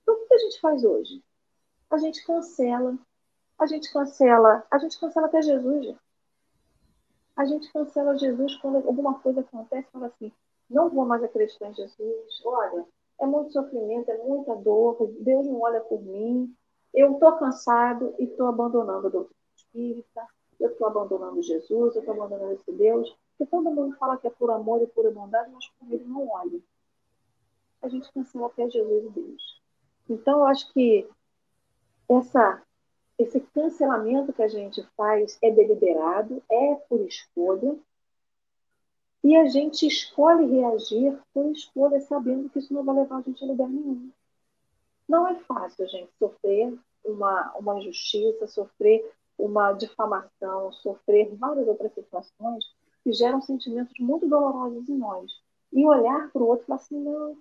Então, o que a gente faz hoje? A gente cancela. A gente cancela. A gente cancela até Jesus. Gente. A gente cancela Jesus quando alguma coisa acontece fala assim: não vou mais acreditar em Jesus. Olha, é muito sofrimento, é muita dor. Deus não olha por mim. Eu estou cansado e estou abandonando a doutrina espírita. Eu estou abandonando Jesus. Eu estou abandonando esse Deus. Porque todo mundo fala que é por amor e por bondade, mas por ele não olha. A gente cancela até Jesus e Deus. Então, eu acho que essa, esse cancelamento que a gente faz é deliberado, é por escolha, e a gente escolhe reagir por escolha, sabendo que isso não vai levar a gente a lugar nenhum. Não é fácil, gente, sofrer uma, uma injustiça, sofrer uma difamação, sofrer várias outras situações que geram sentimentos muito dolorosos em nós. E olhar para o outro e falar assim, não,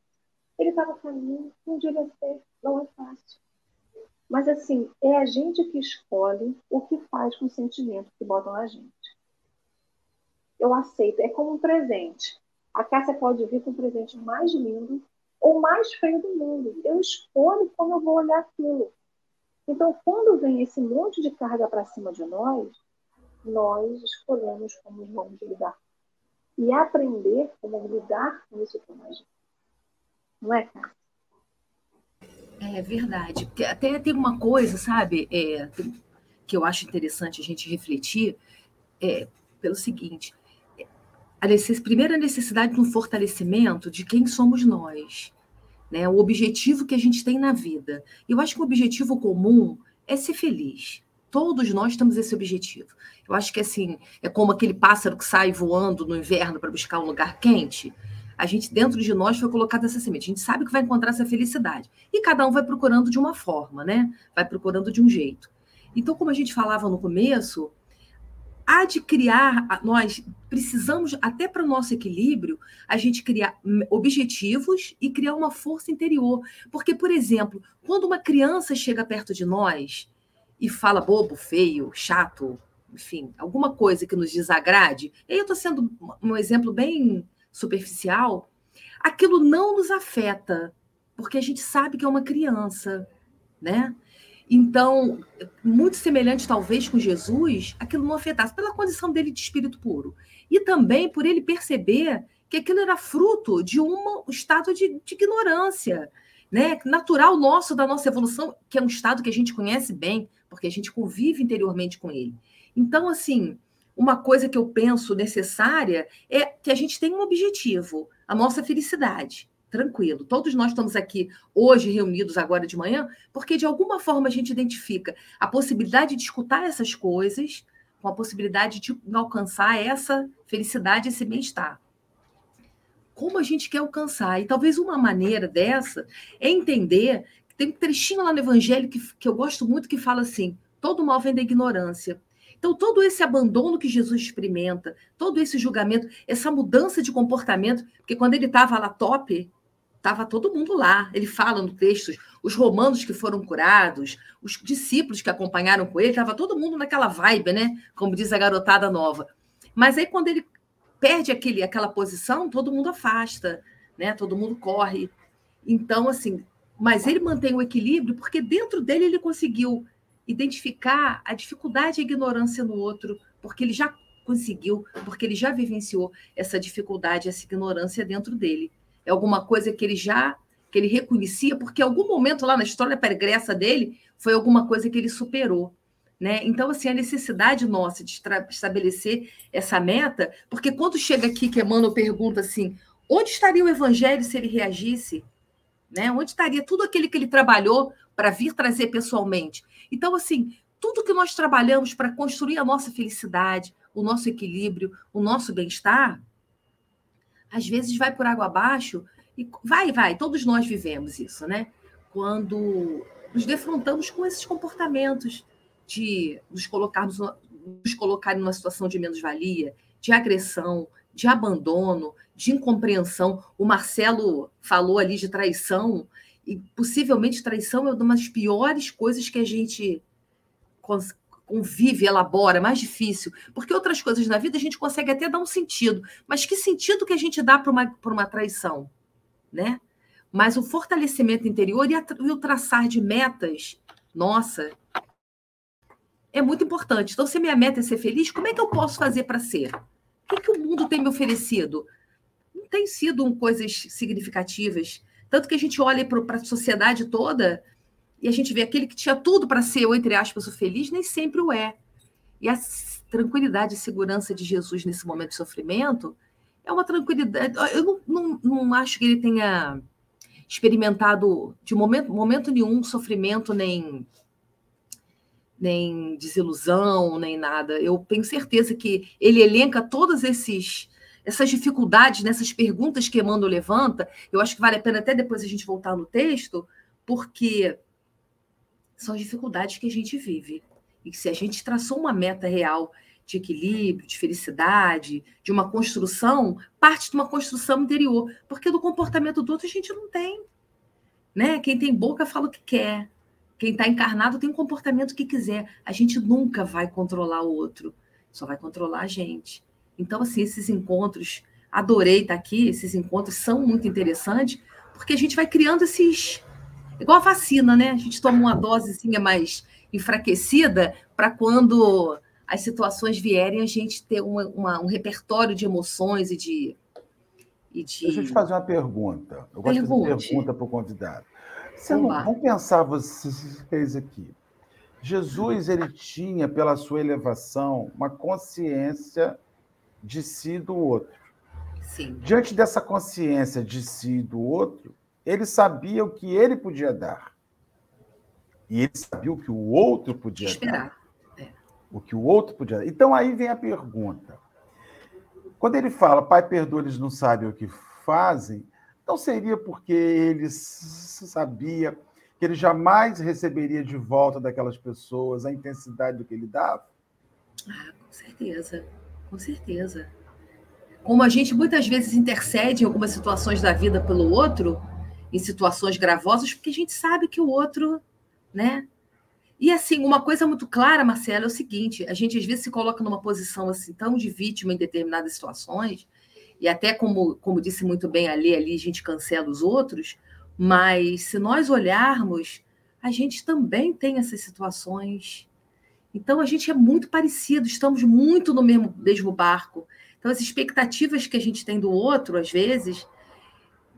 ele estava caminho, não devia ser, não é fácil. Mas assim, é a gente que escolhe o que faz com o sentimento que botam na gente. Eu aceito, é como um presente. A Cássia pode vir com o presente mais lindo ou mais feio do mundo. Eu escolho como eu vou olhar aquilo. Então, quando vem esse monte de carga para cima de nós, nós escolhemos como vamos lidar. E aprender como lidar com isso com a gente. Não é, cara? É verdade. Porque até tem uma coisa, sabe, é, que eu acho interessante a gente refletir, é, pelo seguinte: a necess, primeira necessidade de um fortalecimento de quem somos nós, né? o objetivo que a gente tem na vida. Eu acho que o objetivo comum é ser feliz. Todos nós temos esse objetivo. Eu acho que assim, é como aquele pássaro que sai voando no inverno para buscar um lugar quente. A gente, dentro de nós, foi colocada essa semente. A gente sabe que vai encontrar essa felicidade. E cada um vai procurando de uma forma, né? Vai procurando de um jeito. Então, como a gente falava no começo, há de criar, nós precisamos, até para o nosso equilíbrio, a gente criar objetivos e criar uma força interior. Porque, por exemplo, quando uma criança chega perto de nós e fala bobo, feio, chato, enfim, alguma coisa que nos desagrade, eu estou sendo um exemplo bem superficial, aquilo não nos afeta, porque a gente sabe que é uma criança, né? Então, muito semelhante talvez com Jesus, aquilo não afetasse pela condição dele de espírito puro. E também por ele perceber que aquilo era fruto de um estado de, de ignorância, né? natural nosso, da nossa evolução, que é um estado que a gente conhece bem, porque a gente convive interiormente com ele. Então, assim, uma coisa que eu penso necessária é que a gente tenha um objetivo, a nossa felicidade. Tranquilo. Todos nós estamos aqui hoje reunidos agora de manhã, porque de alguma forma a gente identifica a possibilidade de escutar essas coisas com a possibilidade de alcançar essa felicidade, esse bem-estar. Como a gente quer alcançar? E talvez uma maneira dessa é entender. Tem um trechinho lá no Evangelho que, que eu gosto muito que fala assim: todo mal vem da ignorância. Então, todo esse abandono que Jesus experimenta, todo esse julgamento, essa mudança de comportamento, porque quando ele estava lá top, estava todo mundo lá. Ele fala no texto, os romanos que foram curados, os discípulos que acompanharam com ele, estava todo mundo naquela vibe, né? Como diz a garotada nova. Mas aí, quando ele perde aquele, aquela posição, todo mundo afasta, né? Todo mundo corre. Então, assim, mas ele mantém o equilíbrio porque dentro dele ele conseguiu identificar a dificuldade e a ignorância no outro, porque ele já conseguiu, porque ele já vivenciou essa dificuldade, essa ignorância dentro dele. É alguma coisa que ele já que ele reconhecia, porque algum momento lá na história pregressa dele foi alguma coisa que ele superou. Né? Então, assim, a necessidade nossa de estabelecer essa meta, porque quando chega aqui que Emmanuel pergunta assim, onde estaria o evangelho se ele reagisse? Né? Onde estaria tudo aquele que ele trabalhou para vir trazer pessoalmente? Então, assim, tudo que nós trabalhamos para construir a nossa felicidade, o nosso equilíbrio, o nosso bem-estar, às vezes vai por água abaixo e vai, vai, todos nós vivemos isso, né? Quando nos defrontamos com esses comportamentos de nos colocarmos nos colocar numa situação de menos-valia, de agressão, de abandono, de incompreensão. O Marcelo falou ali de traição, e possivelmente traição é uma das piores coisas que a gente convive, elabora, mais difícil. Porque outras coisas na vida a gente consegue até dar um sentido. Mas que sentido que a gente dá para uma, uma traição? Né? Mas o fortalecimento interior e, a, e o traçar de metas, nossa, é muito importante. Então, se minha meta é ser feliz, como é que eu posso fazer para ser? O que, que o mundo tem me oferecido? Não tem sido um, coisas significativas. Tanto que a gente olha para a sociedade toda e a gente vê aquele que tinha tudo para ser, ou entre aspas, o feliz, nem sempre o é. E a tranquilidade e segurança de Jesus nesse momento de sofrimento é uma tranquilidade. Eu não, não, não acho que ele tenha experimentado de momento, momento nenhum sofrimento, nem nem desilusão, nem nada. Eu tenho certeza que ele elenca todas esses essas dificuldades nessas perguntas que Emmanuel levanta. Eu acho que vale a pena até depois a gente voltar no texto, porque são as dificuldades que a gente vive. E que se a gente traçou uma meta real de equilíbrio, de felicidade, de uma construção, parte de uma construção interior, porque do comportamento do outro a gente não tem. Né? Quem tem boca fala o que quer, quem está encarnado tem um comportamento que quiser. A gente nunca vai controlar o outro, só vai controlar a gente. Então, assim, esses encontros, adorei estar aqui, esses encontros são muito interessantes, porque a gente vai criando esses. Igual a vacina, né? A gente toma uma dosezinha mais enfraquecida para quando as situações vierem, a gente ter uma, uma, um repertório de emoções e de, e de. Deixa eu te fazer uma pergunta. Eu gosto Pergunte. de fazer pergunta para o convidado. Você não, vamos pensar vocês aqui. Jesus ele tinha, pela sua elevação, uma consciência de si e do outro. Sim. Diante dessa consciência de si e do outro, ele sabia o que ele podia dar. E ele sabia o que o outro podia Esperar. dar. É. O que o outro podia dar. Então aí vem a pergunta. Quando ele fala, Pai, perdoa, eles não sabem o que fazem, não seria porque ele sabia que ele jamais receberia de volta daquelas pessoas a intensidade do que ele dava? Ah, com certeza, com certeza. Como a gente muitas vezes intercede em algumas situações da vida pelo outro, em situações gravosas, porque a gente sabe que o outro, né? E assim, uma coisa muito clara, Marcelo, é o seguinte: a gente às vezes se coloca numa posição assim tão de vítima em determinadas situações e até como, como disse muito bem ali, ali a gente cancela os outros, mas se nós olharmos, a gente também tem essas situações. Então a gente é muito parecido, estamos muito no mesmo, mesmo barco. Então as expectativas que a gente tem do outro, às vezes,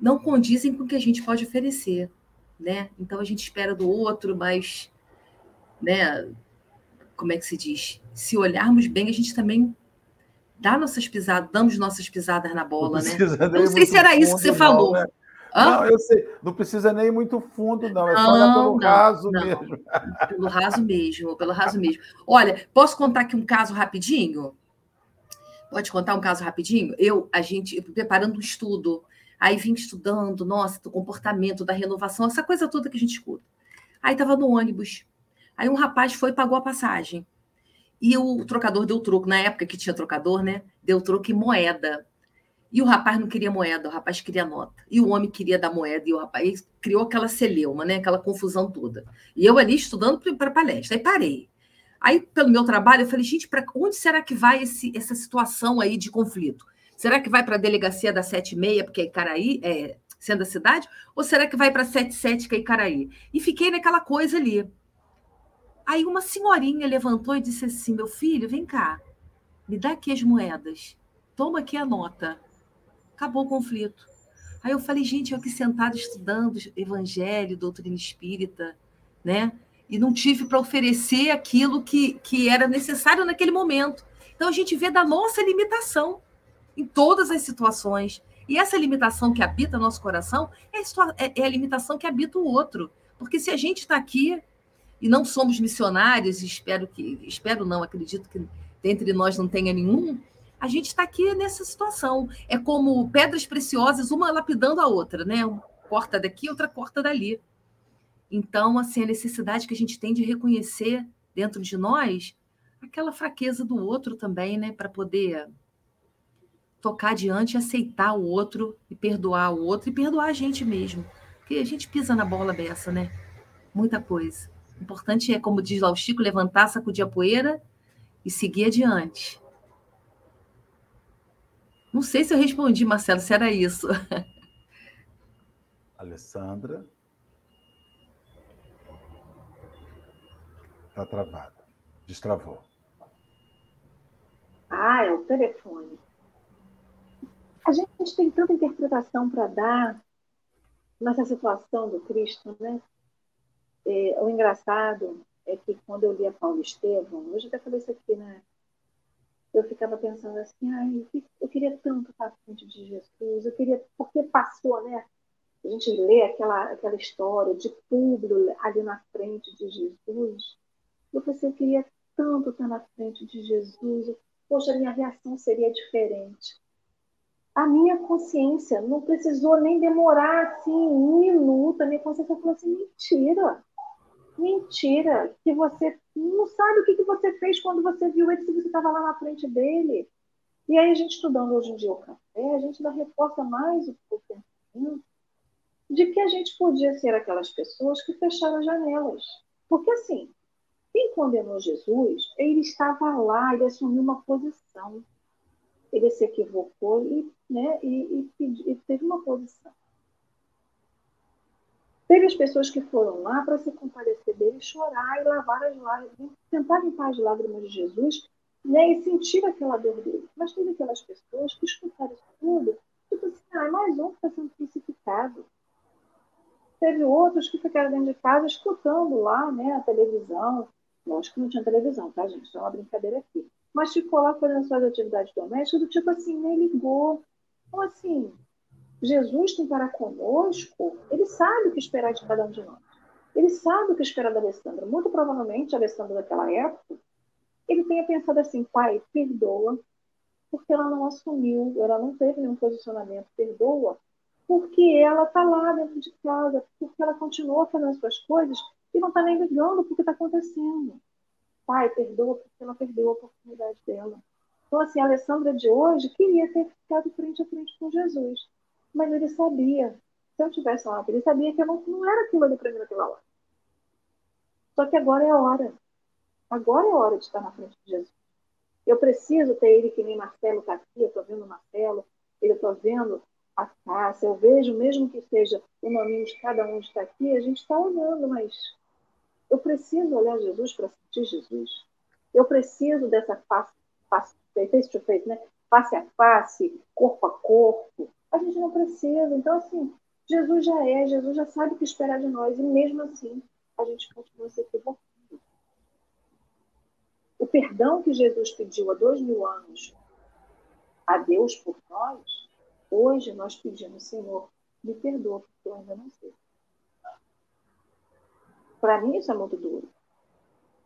não condizem com o que a gente pode oferecer, né? Então a gente espera do outro, mas, né? Como é que se diz? Se olharmos bem, a gente também dá nossas pisadas, damos nossas pisadas na bola, né? Não sei se era isso que você não, falou. Né? Não, eu sei, não precisa nem muito fundo, não, é só não, pelo não, raso não. mesmo. Pelo raso mesmo, pelo raso mesmo. Olha, posso contar aqui um caso rapidinho? Pode contar um caso rapidinho? Eu, a gente, preparando um estudo, aí vim estudando, nossa, do comportamento, da renovação, essa coisa toda que a gente escuta. Aí estava no ônibus. Aí um rapaz foi e pagou a passagem. E o trocador deu troco, na época que tinha trocador, né? Deu troco em moeda. E o rapaz não queria moeda, o rapaz queria nota. E o homem queria dar moeda, e o rapaz criou aquela celeuma, né? Aquela confusão toda. E eu ali estudando para palestra. Aí parei. Aí, pelo meu trabalho, eu falei, gente, para onde será que vai esse, essa situação aí de conflito? Será que vai para a delegacia da 76, porque é Icaraí, é, sendo a cidade? Ou será que vai para a 77, que é Icaraí? E fiquei naquela coisa ali. Aí uma senhorinha levantou e disse assim: Meu filho, vem cá, me dá aqui as moedas, toma aqui a nota. Acabou o conflito. Aí eu falei, gente, eu aqui sentado estudando Evangelho, doutrina espírita, né? E não tive para oferecer aquilo que, que era necessário naquele momento. Então a gente vê da nossa limitação em todas as situações. E essa limitação que habita nosso coração é, é, é a limitação que habita o outro. Porque se a gente está aqui e não somos missionários, espero que, espero não, acredito que dentre nós não tenha nenhum, a gente está aqui nessa situação. É como pedras preciosas, uma lapidando a outra, né? corta daqui, outra corta dali. Então, assim, a necessidade que a gente tem de reconhecer dentro de nós aquela fraqueza do outro também, né? Para poder tocar adiante, aceitar o outro e perdoar o outro e perdoar a gente mesmo. Porque a gente pisa na bola dessa, né? Muita coisa. O importante é, como diz lá o Chico, levantar, sacudir a poeira e seguir adiante. Não sei se eu respondi, Marcelo, se era isso. [laughs] Alessandra. Está travada. Destravou. Ah, é o telefone. A gente tem tanta interpretação para dar nessa situação do Cristo, né? É, o engraçado é que quando eu lia Paulo Estevam, hoje até falei isso aqui, né? Eu ficava pensando assim, ai, eu queria tanto estar frente de Jesus, eu queria, porque passou, né? A gente lê aquela, aquela história de Públio ali na frente de Jesus. Eu pensei, eu queria tanto estar na frente de Jesus. Poxa, a minha reação seria diferente a minha consciência não precisou nem demorar assim um minuto. A minha consciência falou assim: mentira, mentira, que você não sabe o que, que você fez quando você viu ele, se você estava lá na frente dele. E aí, a gente estudando hoje em dia o café, a gente dá reforça mais o pensamento de que a gente podia ser aquelas pessoas que fecharam as janelas. Porque assim, quem condenou Jesus, ele estava lá, ele assumiu uma posição ele se equivocou e, né, e, e, e teve uma posição. Teve as pessoas que foram lá para se compadecer dele, chorar e lavar as lágrimas, tentar limpar as lágrimas de Jesus né, e sentir aquela dor dele. Mas teve aquelas pessoas que escutaram isso tudo, tipo assim, ah, mais um que está sendo crucificado. Teve outros que ficaram dentro de casa escutando lá né, a televisão. Lógico que não tinha televisão, tá, gente? Isso é uma brincadeira aqui mas ficou lá fazendo suas atividades domésticas, do tipo assim, nem ligou. Então, assim, Jesus tem para conosco, ele sabe o que esperar de cada um de nós. Ele sabe o que esperar da Alessandra. Muito provavelmente, a Alessandra daquela época, ele tenha pensado assim, pai, perdoa, porque ela não assumiu, ela não teve nenhum posicionamento, perdoa, porque ela está lá dentro de casa, porque ela continua fazendo as suas coisas e não está nem ligando para o que está acontecendo. Pai, perdoa porque ela perdeu a oportunidade dela. Então, assim, a Alessandra de hoje queria ter ficado frente a frente com Jesus. Mas ele sabia. Se eu tivesse lá, ele sabia que eu não, não era aquilo ali para mim naquela hora. Só que agora é a hora. Agora é a hora de estar na frente de Jesus. Eu preciso ter ele que nem Marcelo está aqui, eu estou vendo o Marcelo, eu estou vendo a Cássia, eu vejo, mesmo que seja o nome de cada um está aqui, a gente está olhando, mas eu preciso olhar Jesus para sentir Jesus. Eu preciso dessa face, face, face to face, né? face a face, corpo a corpo. A gente não precisa. Então, assim, Jesus já é, Jesus já sabe o que esperar de nós. E mesmo assim, a gente continua se equivocando. O perdão que Jesus pediu há dois mil anos a Deus por nós, hoje nós pedimos, Senhor, me perdoa, porque eu ainda não sei. Para mim, isso é muito duro.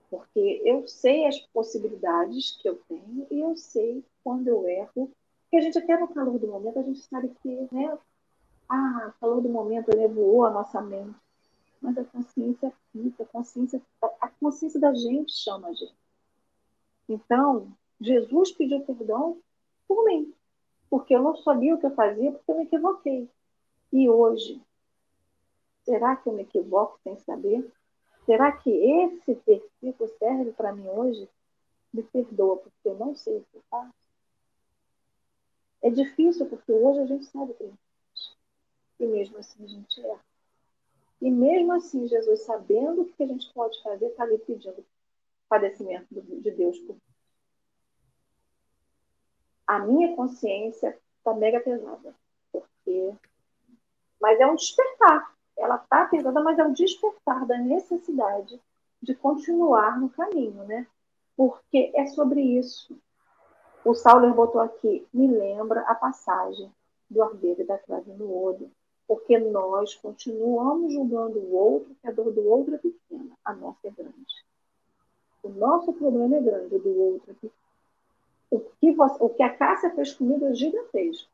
Porque eu sei as possibilidades que eu tenho e eu sei quando eu erro. Porque a gente, até no calor do momento, a gente sabe que, né? Ah, calor do momento elevou a nossa mente. Mas a consciência fica, a consciência, a consciência da gente chama a gente. Então, Jesus pediu perdão por mim. Porque eu não sabia o que eu fazia, porque eu me equivoquei. E hoje, será que eu me equivoco sem saber? Será que esse versículo serve para mim hoje? Me perdoa, porque eu não sei o que faço. É difícil, porque hoje a gente sabe que a gente faz. E mesmo assim a gente erra. E mesmo assim, Jesus, sabendo o que a gente pode fazer, está ali pedindo padecimento de Deus por A minha consciência está mega pesada. Porque... Mas é um despertar ela está pesada, mas é o despertar da necessidade de continuar no caminho, né? Porque é sobre isso. O Sauler botou aqui, me lembra a passagem do arbeiro e da trave no olho, porque nós continuamos julgando o outro, que a dor do outro é pequena, a nossa é grande. O nosso problema é grande, o do outro é pequeno. O que, você, o que a Cássia fez comigo é gigantesco.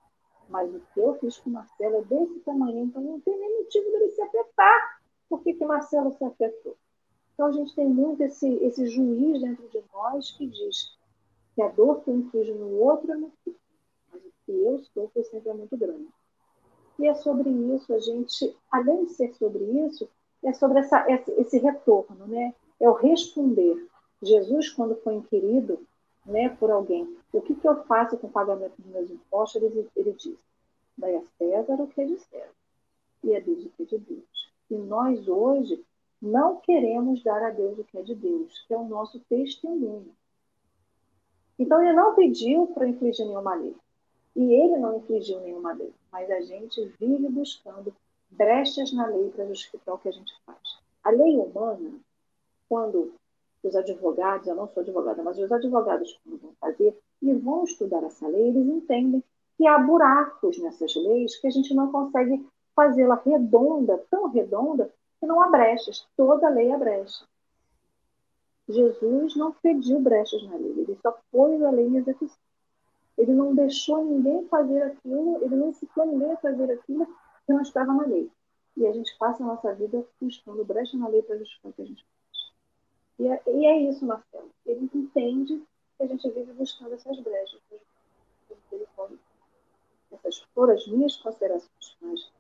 Mas o que eu fiz com o Marcelo é desse tamanho, então não tem nem motivo dele se afetar. Por que, que Marcelo se afetou? Então a gente tem muito esse, esse juiz dentro de nós que diz que a dor que eu inflijo no outro é muito mas o E eu sofro sempre é muito grande. E é sobre isso, a gente, além de ser sobre isso, é sobre essa, esse, esse retorno, né? É o responder. Jesus, quando foi inquirido né, por alguém, o que, que eu faço com o pagamento dos meus impostos? Ele, ele disse, dai a César o que é de César e a Deus o que é de Deus. E nós hoje não queremos dar a Deus o que é de Deus, que é o nosso testemunho. Então ele não pediu para infligir nenhuma lei. E ele não infligiu nenhuma lei. Mas a gente vive buscando brechas na lei para justificar o que a gente faz. A lei humana, quando os advogados, eu não sou advogada, mas os advogados quando vão fazer e vão estudar essa lei, eles entendem que há buracos nessas leis que a gente não consegue fazê-la redonda, tão redonda, que não há brechas. Toda lei há brecha. Jesus não pediu brechas na lei, ele só pôs a lei em execução. Ele não deixou ninguém fazer aquilo, ele não incitou ninguém a fazer aquilo que não estava na lei. E a gente passa a nossa vida buscando brecha na lei para justificar o que a gente faz. E é, e é isso, Marcelo. Ele entende que a gente vive buscando essas brechas. Essas foram as minhas considerações finais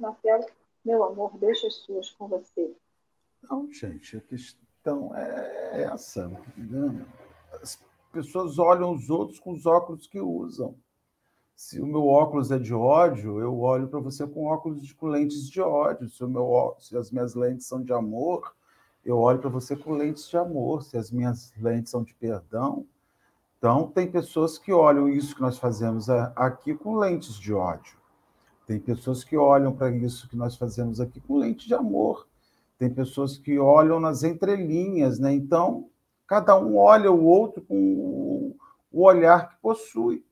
Marcelo, meu amor, deixa as suas com você. Não, gente, a questão é essa. Né? As pessoas olham os outros com os óculos que usam. Se o meu óculos é de ódio, eu olho para você com óculos de, com lentes de ódio. Se, o meu, se as minhas lentes são de amor, eu olho para você com lentes de amor. Se as minhas lentes são de perdão, então tem pessoas que olham isso que nós fazemos aqui com lentes de ódio. Tem pessoas que olham para isso que nós fazemos aqui com lente de amor. Tem pessoas que olham nas entrelinhas, né? Então, cada um olha o outro com o olhar que possui,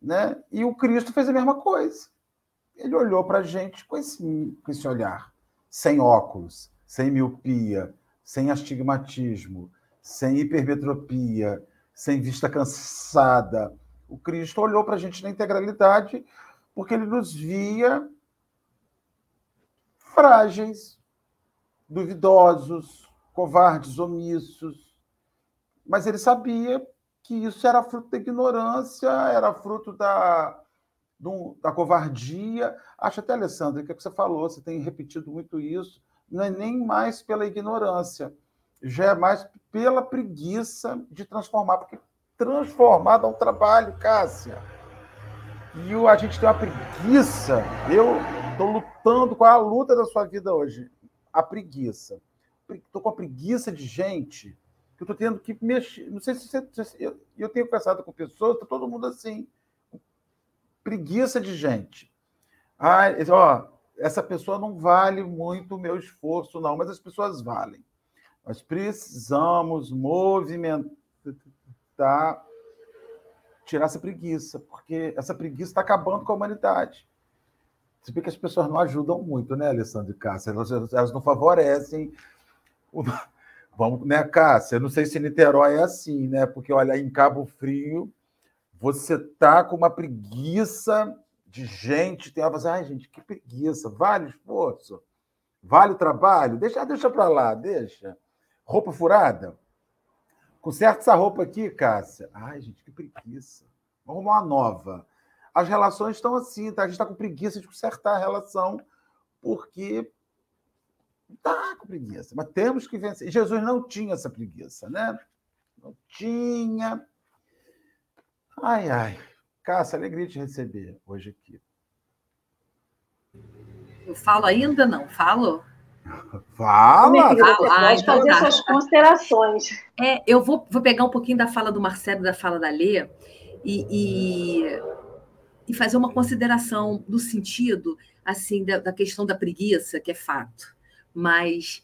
né? E o Cristo fez a mesma coisa. Ele olhou para a gente com esse, com esse olhar, sem óculos, sem miopia, sem astigmatismo, sem hipermetropia, sem vista cansada. O Cristo olhou para a gente na integralidade porque ele nos via frágeis, duvidosos, covardes, omissos. Mas ele sabia que isso era fruto da ignorância, era fruto da, da covardia. Acho até, Alessandra, que, é que você falou, você tem repetido muito isso, não é nem mais pela ignorância, já é mais pela preguiça de transformar, porque transformar dá um trabalho, Cássia e a gente tem uma preguiça. Eu estou lutando com a luta da sua vida hoje. A preguiça. Estou com a preguiça de gente que estou tendo que mexer. Não sei se você. Eu, eu tenho conversado com pessoas, está todo mundo assim. Preguiça de gente. Ah, ó, essa pessoa não vale muito o meu esforço, não, mas as pessoas valem. Nós precisamos movimentar tirar essa preguiça, porque essa preguiça está acabando com a humanidade. Você vê que as pessoas não ajudam muito, né, Alessandro e Cássia? Elas, elas não favorecem. O... Vamos, né, Cássia? Eu não sei se Niterói é assim, né? Porque, olha, em Cabo Frio, você tá com uma preguiça de gente. Tem uma ai, gente, que preguiça. Vale esforço? Vale o trabalho? Deixa, deixa para lá, deixa. Roupa furada? Conserta essa roupa aqui, Cássia. Ai, gente, que preguiça. Vamos arrumar uma nova. As relações estão assim, tá? A gente está com preguiça de consertar a relação, porque tá com preguiça. Mas temos que vencer. Jesus não tinha essa preguiça, né? Não tinha. Ai, ai. Cássia, alegria de te receber hoje aqui. Eu falo ainda? Não, falo? Fala! Pode fazer suas considerações. É, eu vou, vou pegar um pouquinho da fala do Marcelo, da fala da Lê, e, e, e fazer uma consideração no sentido assim da, da questão da preguiça, que é fato. Mas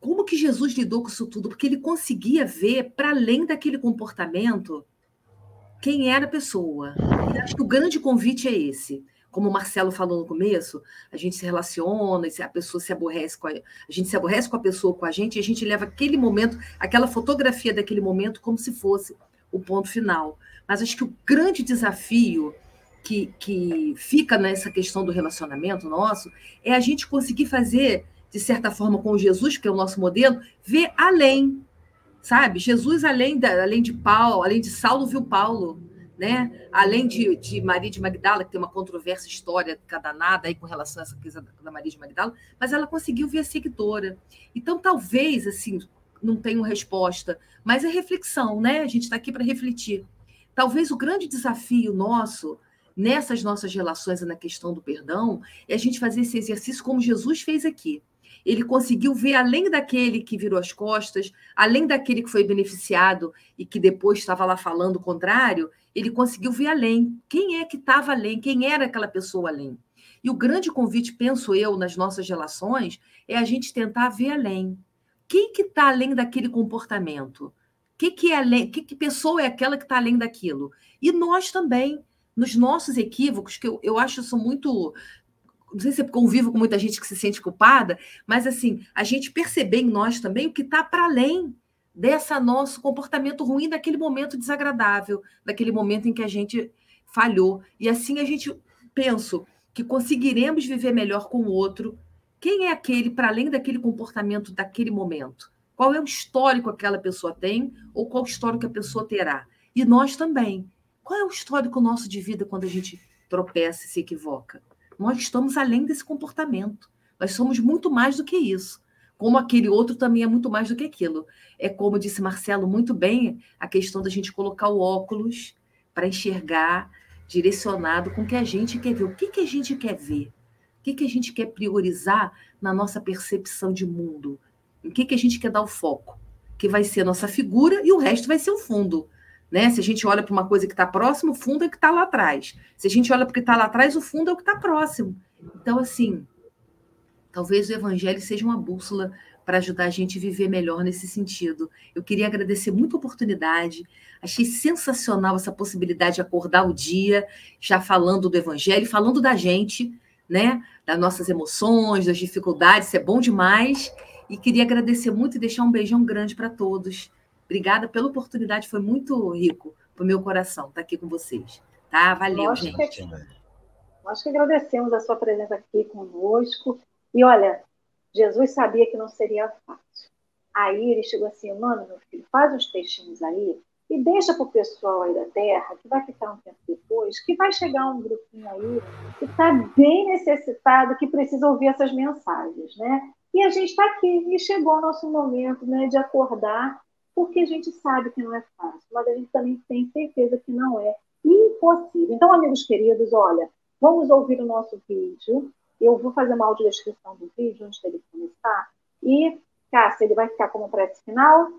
como que Jesus lidou com isso tudo? Porque ele conseguia ver, para além daquele comportamento, quem era a pessoa. E acho que o grande convite é esse como o Marcelo falou no começo, a gente se relaciona, a pessoa se aborrece com a, a gente se aborrece com a pessoa, com a gente, e a gente leva aquele momento, aquela fotografia daquele momento como se fosse o ponto final. Mas acho que o grande desafio que, que fica nessa questão do relacionamento nosso é a gente conseguir fazer, de certa forma, com Jesus, que é o nosso modelo, ver além, sabe? Jesus, além, da, além de Paulo, além de Saulo, viu Paulo né? Além de, de Maria de Magdala, que tem uma controvérsia histórica danada aí com relação a essa coisa da Maria de Magdala, mas ela conseguiu ver a seguidora. Então, talvez, assim, não tenham resposta, mas é reflexão, né? A gente está aqui para refletir. Talvez o grande desafio nosso nessas nossas relações e na questão do perdão é a gente fazer esse exercício como Jesus fez aqui. Ele conseguiu ver além daquele que virou as costas, além daquele que foi beneficiado e que depois estava lá falando o contrário, ele conseguiu ver além. Quem é que estava além? Quem era aquela pessoa além? E o grande convite, penso eu, nas nossas relações, é a gente tentar ver além. Quem que está além daquele comportamento? Que que é além? Que, que pessoa é aquela que está além daquilo? E nós também, nos nossos equívocos, que eu, eu acho isso muito não sei se é convivo com muita gente que se sente culpada, mas assim, a gente perceber em nós também o que está para além dessa nosso comportamento ruim daquele momento desagradável, daquele momento em que a gente falhou. E assim a gente penso que conseguiremos viver melhor com o outro. Quem é aquele para além daquele comportamento daquele momento? Qual é o histórico que aquela pessoa tem ou qual histórico a pessoa terá? E nós também. Qual é o histórico nosso de vida quando a gente tropeça e se equivoca? Nós estamos além desse comportamento. Nós somos muito mais do que isso como aquele outro também é muito mais do que aquilo. É como disse Marcelo muito bem, a questão da gente colocar o óculos para enxergar direcionado com o que a gente quer ver. O que, que a gente quer ver? O que, que a gente quer priorizar na nossa percepção de mundo? Em que, que a gente quer dar o foco? Que vai ser a nossa figura e o resto vai ser o fundo. Né? Se a gente olha para uma coisa que está próximo, o fundo é que está lá atrás. Se a gente olha para o que está lá atrás, o fundo é o que está próximo. Então, assim, Talvez o evangelho seja uma bússola para ajudar a gente a viver melhor nesse sentido. Eu queria agradecer muito a oportunidade. Achei sensacional essa possibilidade de acordar o dia já falando do evangelho, falando da gente, né? Das nossas emoções, das dificuldades, isso é bom demais. E queria agradecer muito e deixar um beijão grande para todos. Obrigada pela oportunidade, foi muito rico para o meu coração estar aqui com vocês. Tá? Valeu, nós gente. Que, nós que agradecemos a sua presença aqui conosco. E olha, Jesus sabia que não seria fácil. Aí ele chegou assim, mano, meu filho, faz uns textinhos aí e deixa para o pessoal aí da Terra, que vai ficar um tempo depois, que vai chegar um grupinho aí que está bem necessitado, que precisa ouvir essas mensagens, né? E a gente está aqui, e chegou o nosso momento né, de acordar, porque a gente sabe que não é fácil, mas a gente também tem certeza que não é impossível. Então, amigos queridos, olha, vamos ouvir o nosso vídeo, eu vou fazer uma audiodescrição do vídeo antes dele começar. E, Cássia, ele vai ficar como prece final.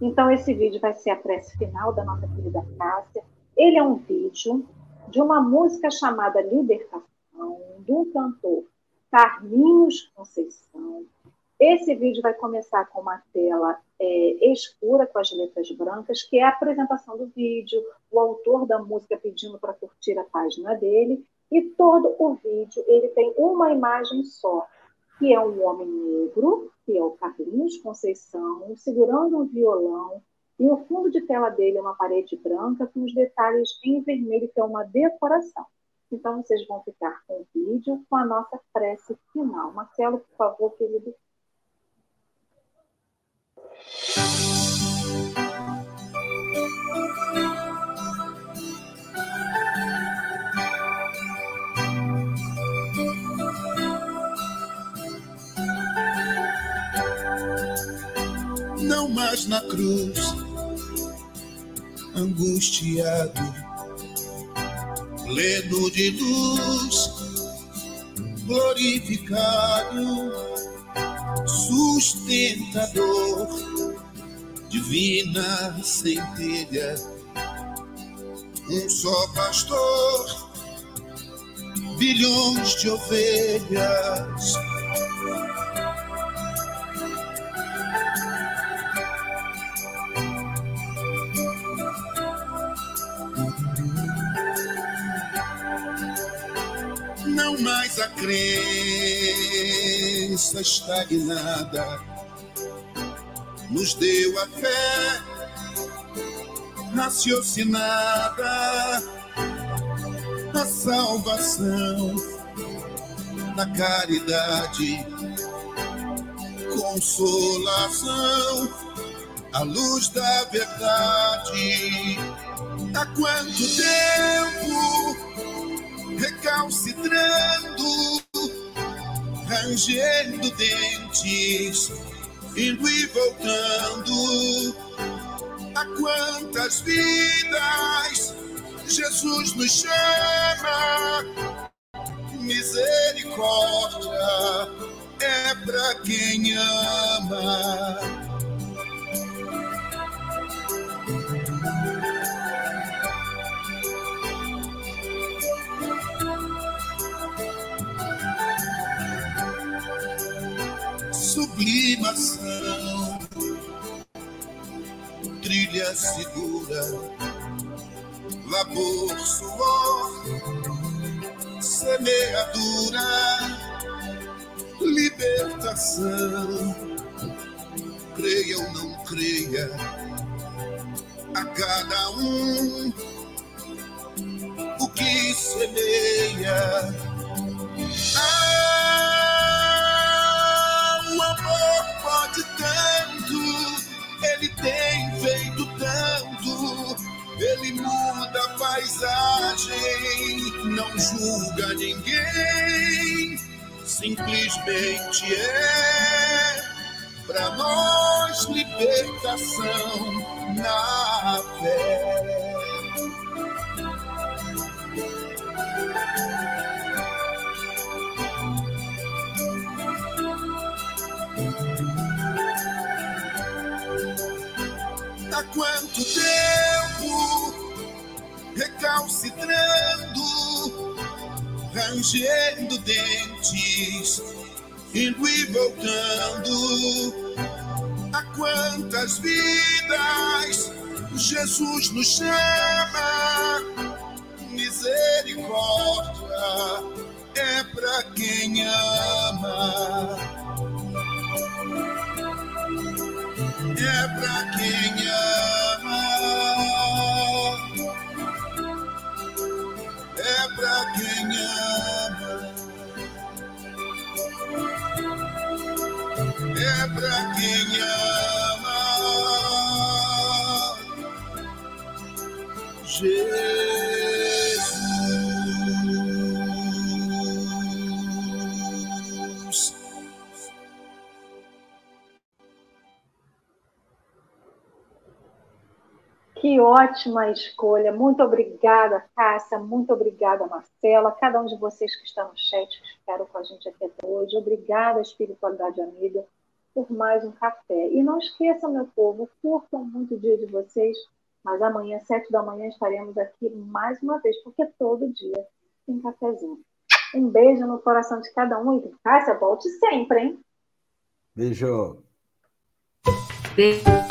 Então, esse vídeo vai ser a prece final da nossa querida Cássia. Ele é um vídeo de uma música chamada Libertação, um cantor Carlinhos Conceição. Esse vídeo vai começar com uma tela é, escura, com as letras brancas, que é a apresentação do vídeo, o autor da música pedindo para curtir a página dele, e todo o vídeo ele tem uma imagem só, que é um homem negro, que é o Carlinhos Conceição, segurando um violão, e o fundo de tela dele é uma parede branca com os detalhes em vermelho, que é uma decoração. Então, vocês vão ficar com o vídeo com a nossa prece final. Marcelo, por favor, querido. Não mais na cruz, angustiado, pleno de luz, glorificado, sustentador, divina centelha, um só pastor, bilhões de ovelhas mais a crença estagnada. Nos deu a fé raciocinada, a salvação na caridade, consolação, a luz da verdade. Há quanto tempo recalcitrando, rangendo dentes, indo e voltando. Há quantas vidas Jesus nos chama, misericórdia é para quem ama. Sublimação, trilha segura, labor, suor, semeadura, libertação. Creia ou não creia, a cada um o que semeia. Ah, pode tanto, ele tem feito tanto, ele muda a paisagem, não julga ninguém, simplesmente é para nós libertação na fé. Quanto tempo recalcitrando, rangendo dentes, indo e voltando. Há quantas vidas Jesus nos chama, misericórdia é para quem ama. Ótima escolha. Muito obrigada, Cássia. Muito obrigada, Marcela. Cada um de vocês que está no chat, que ficaram com a gente aqui até hoje. Obrigada, Espiritualidade Amiga, por mais um café. E não esqueçam, meu povo, curtam muito o dia de vocês. Mas amanhã, sete da manhã, estaremos aqui mais uma vez, porque todo dia tem cafezinho. Um beijo no coração de cada um. E Cássia, volte sempre, hein? Beijo. Beijo.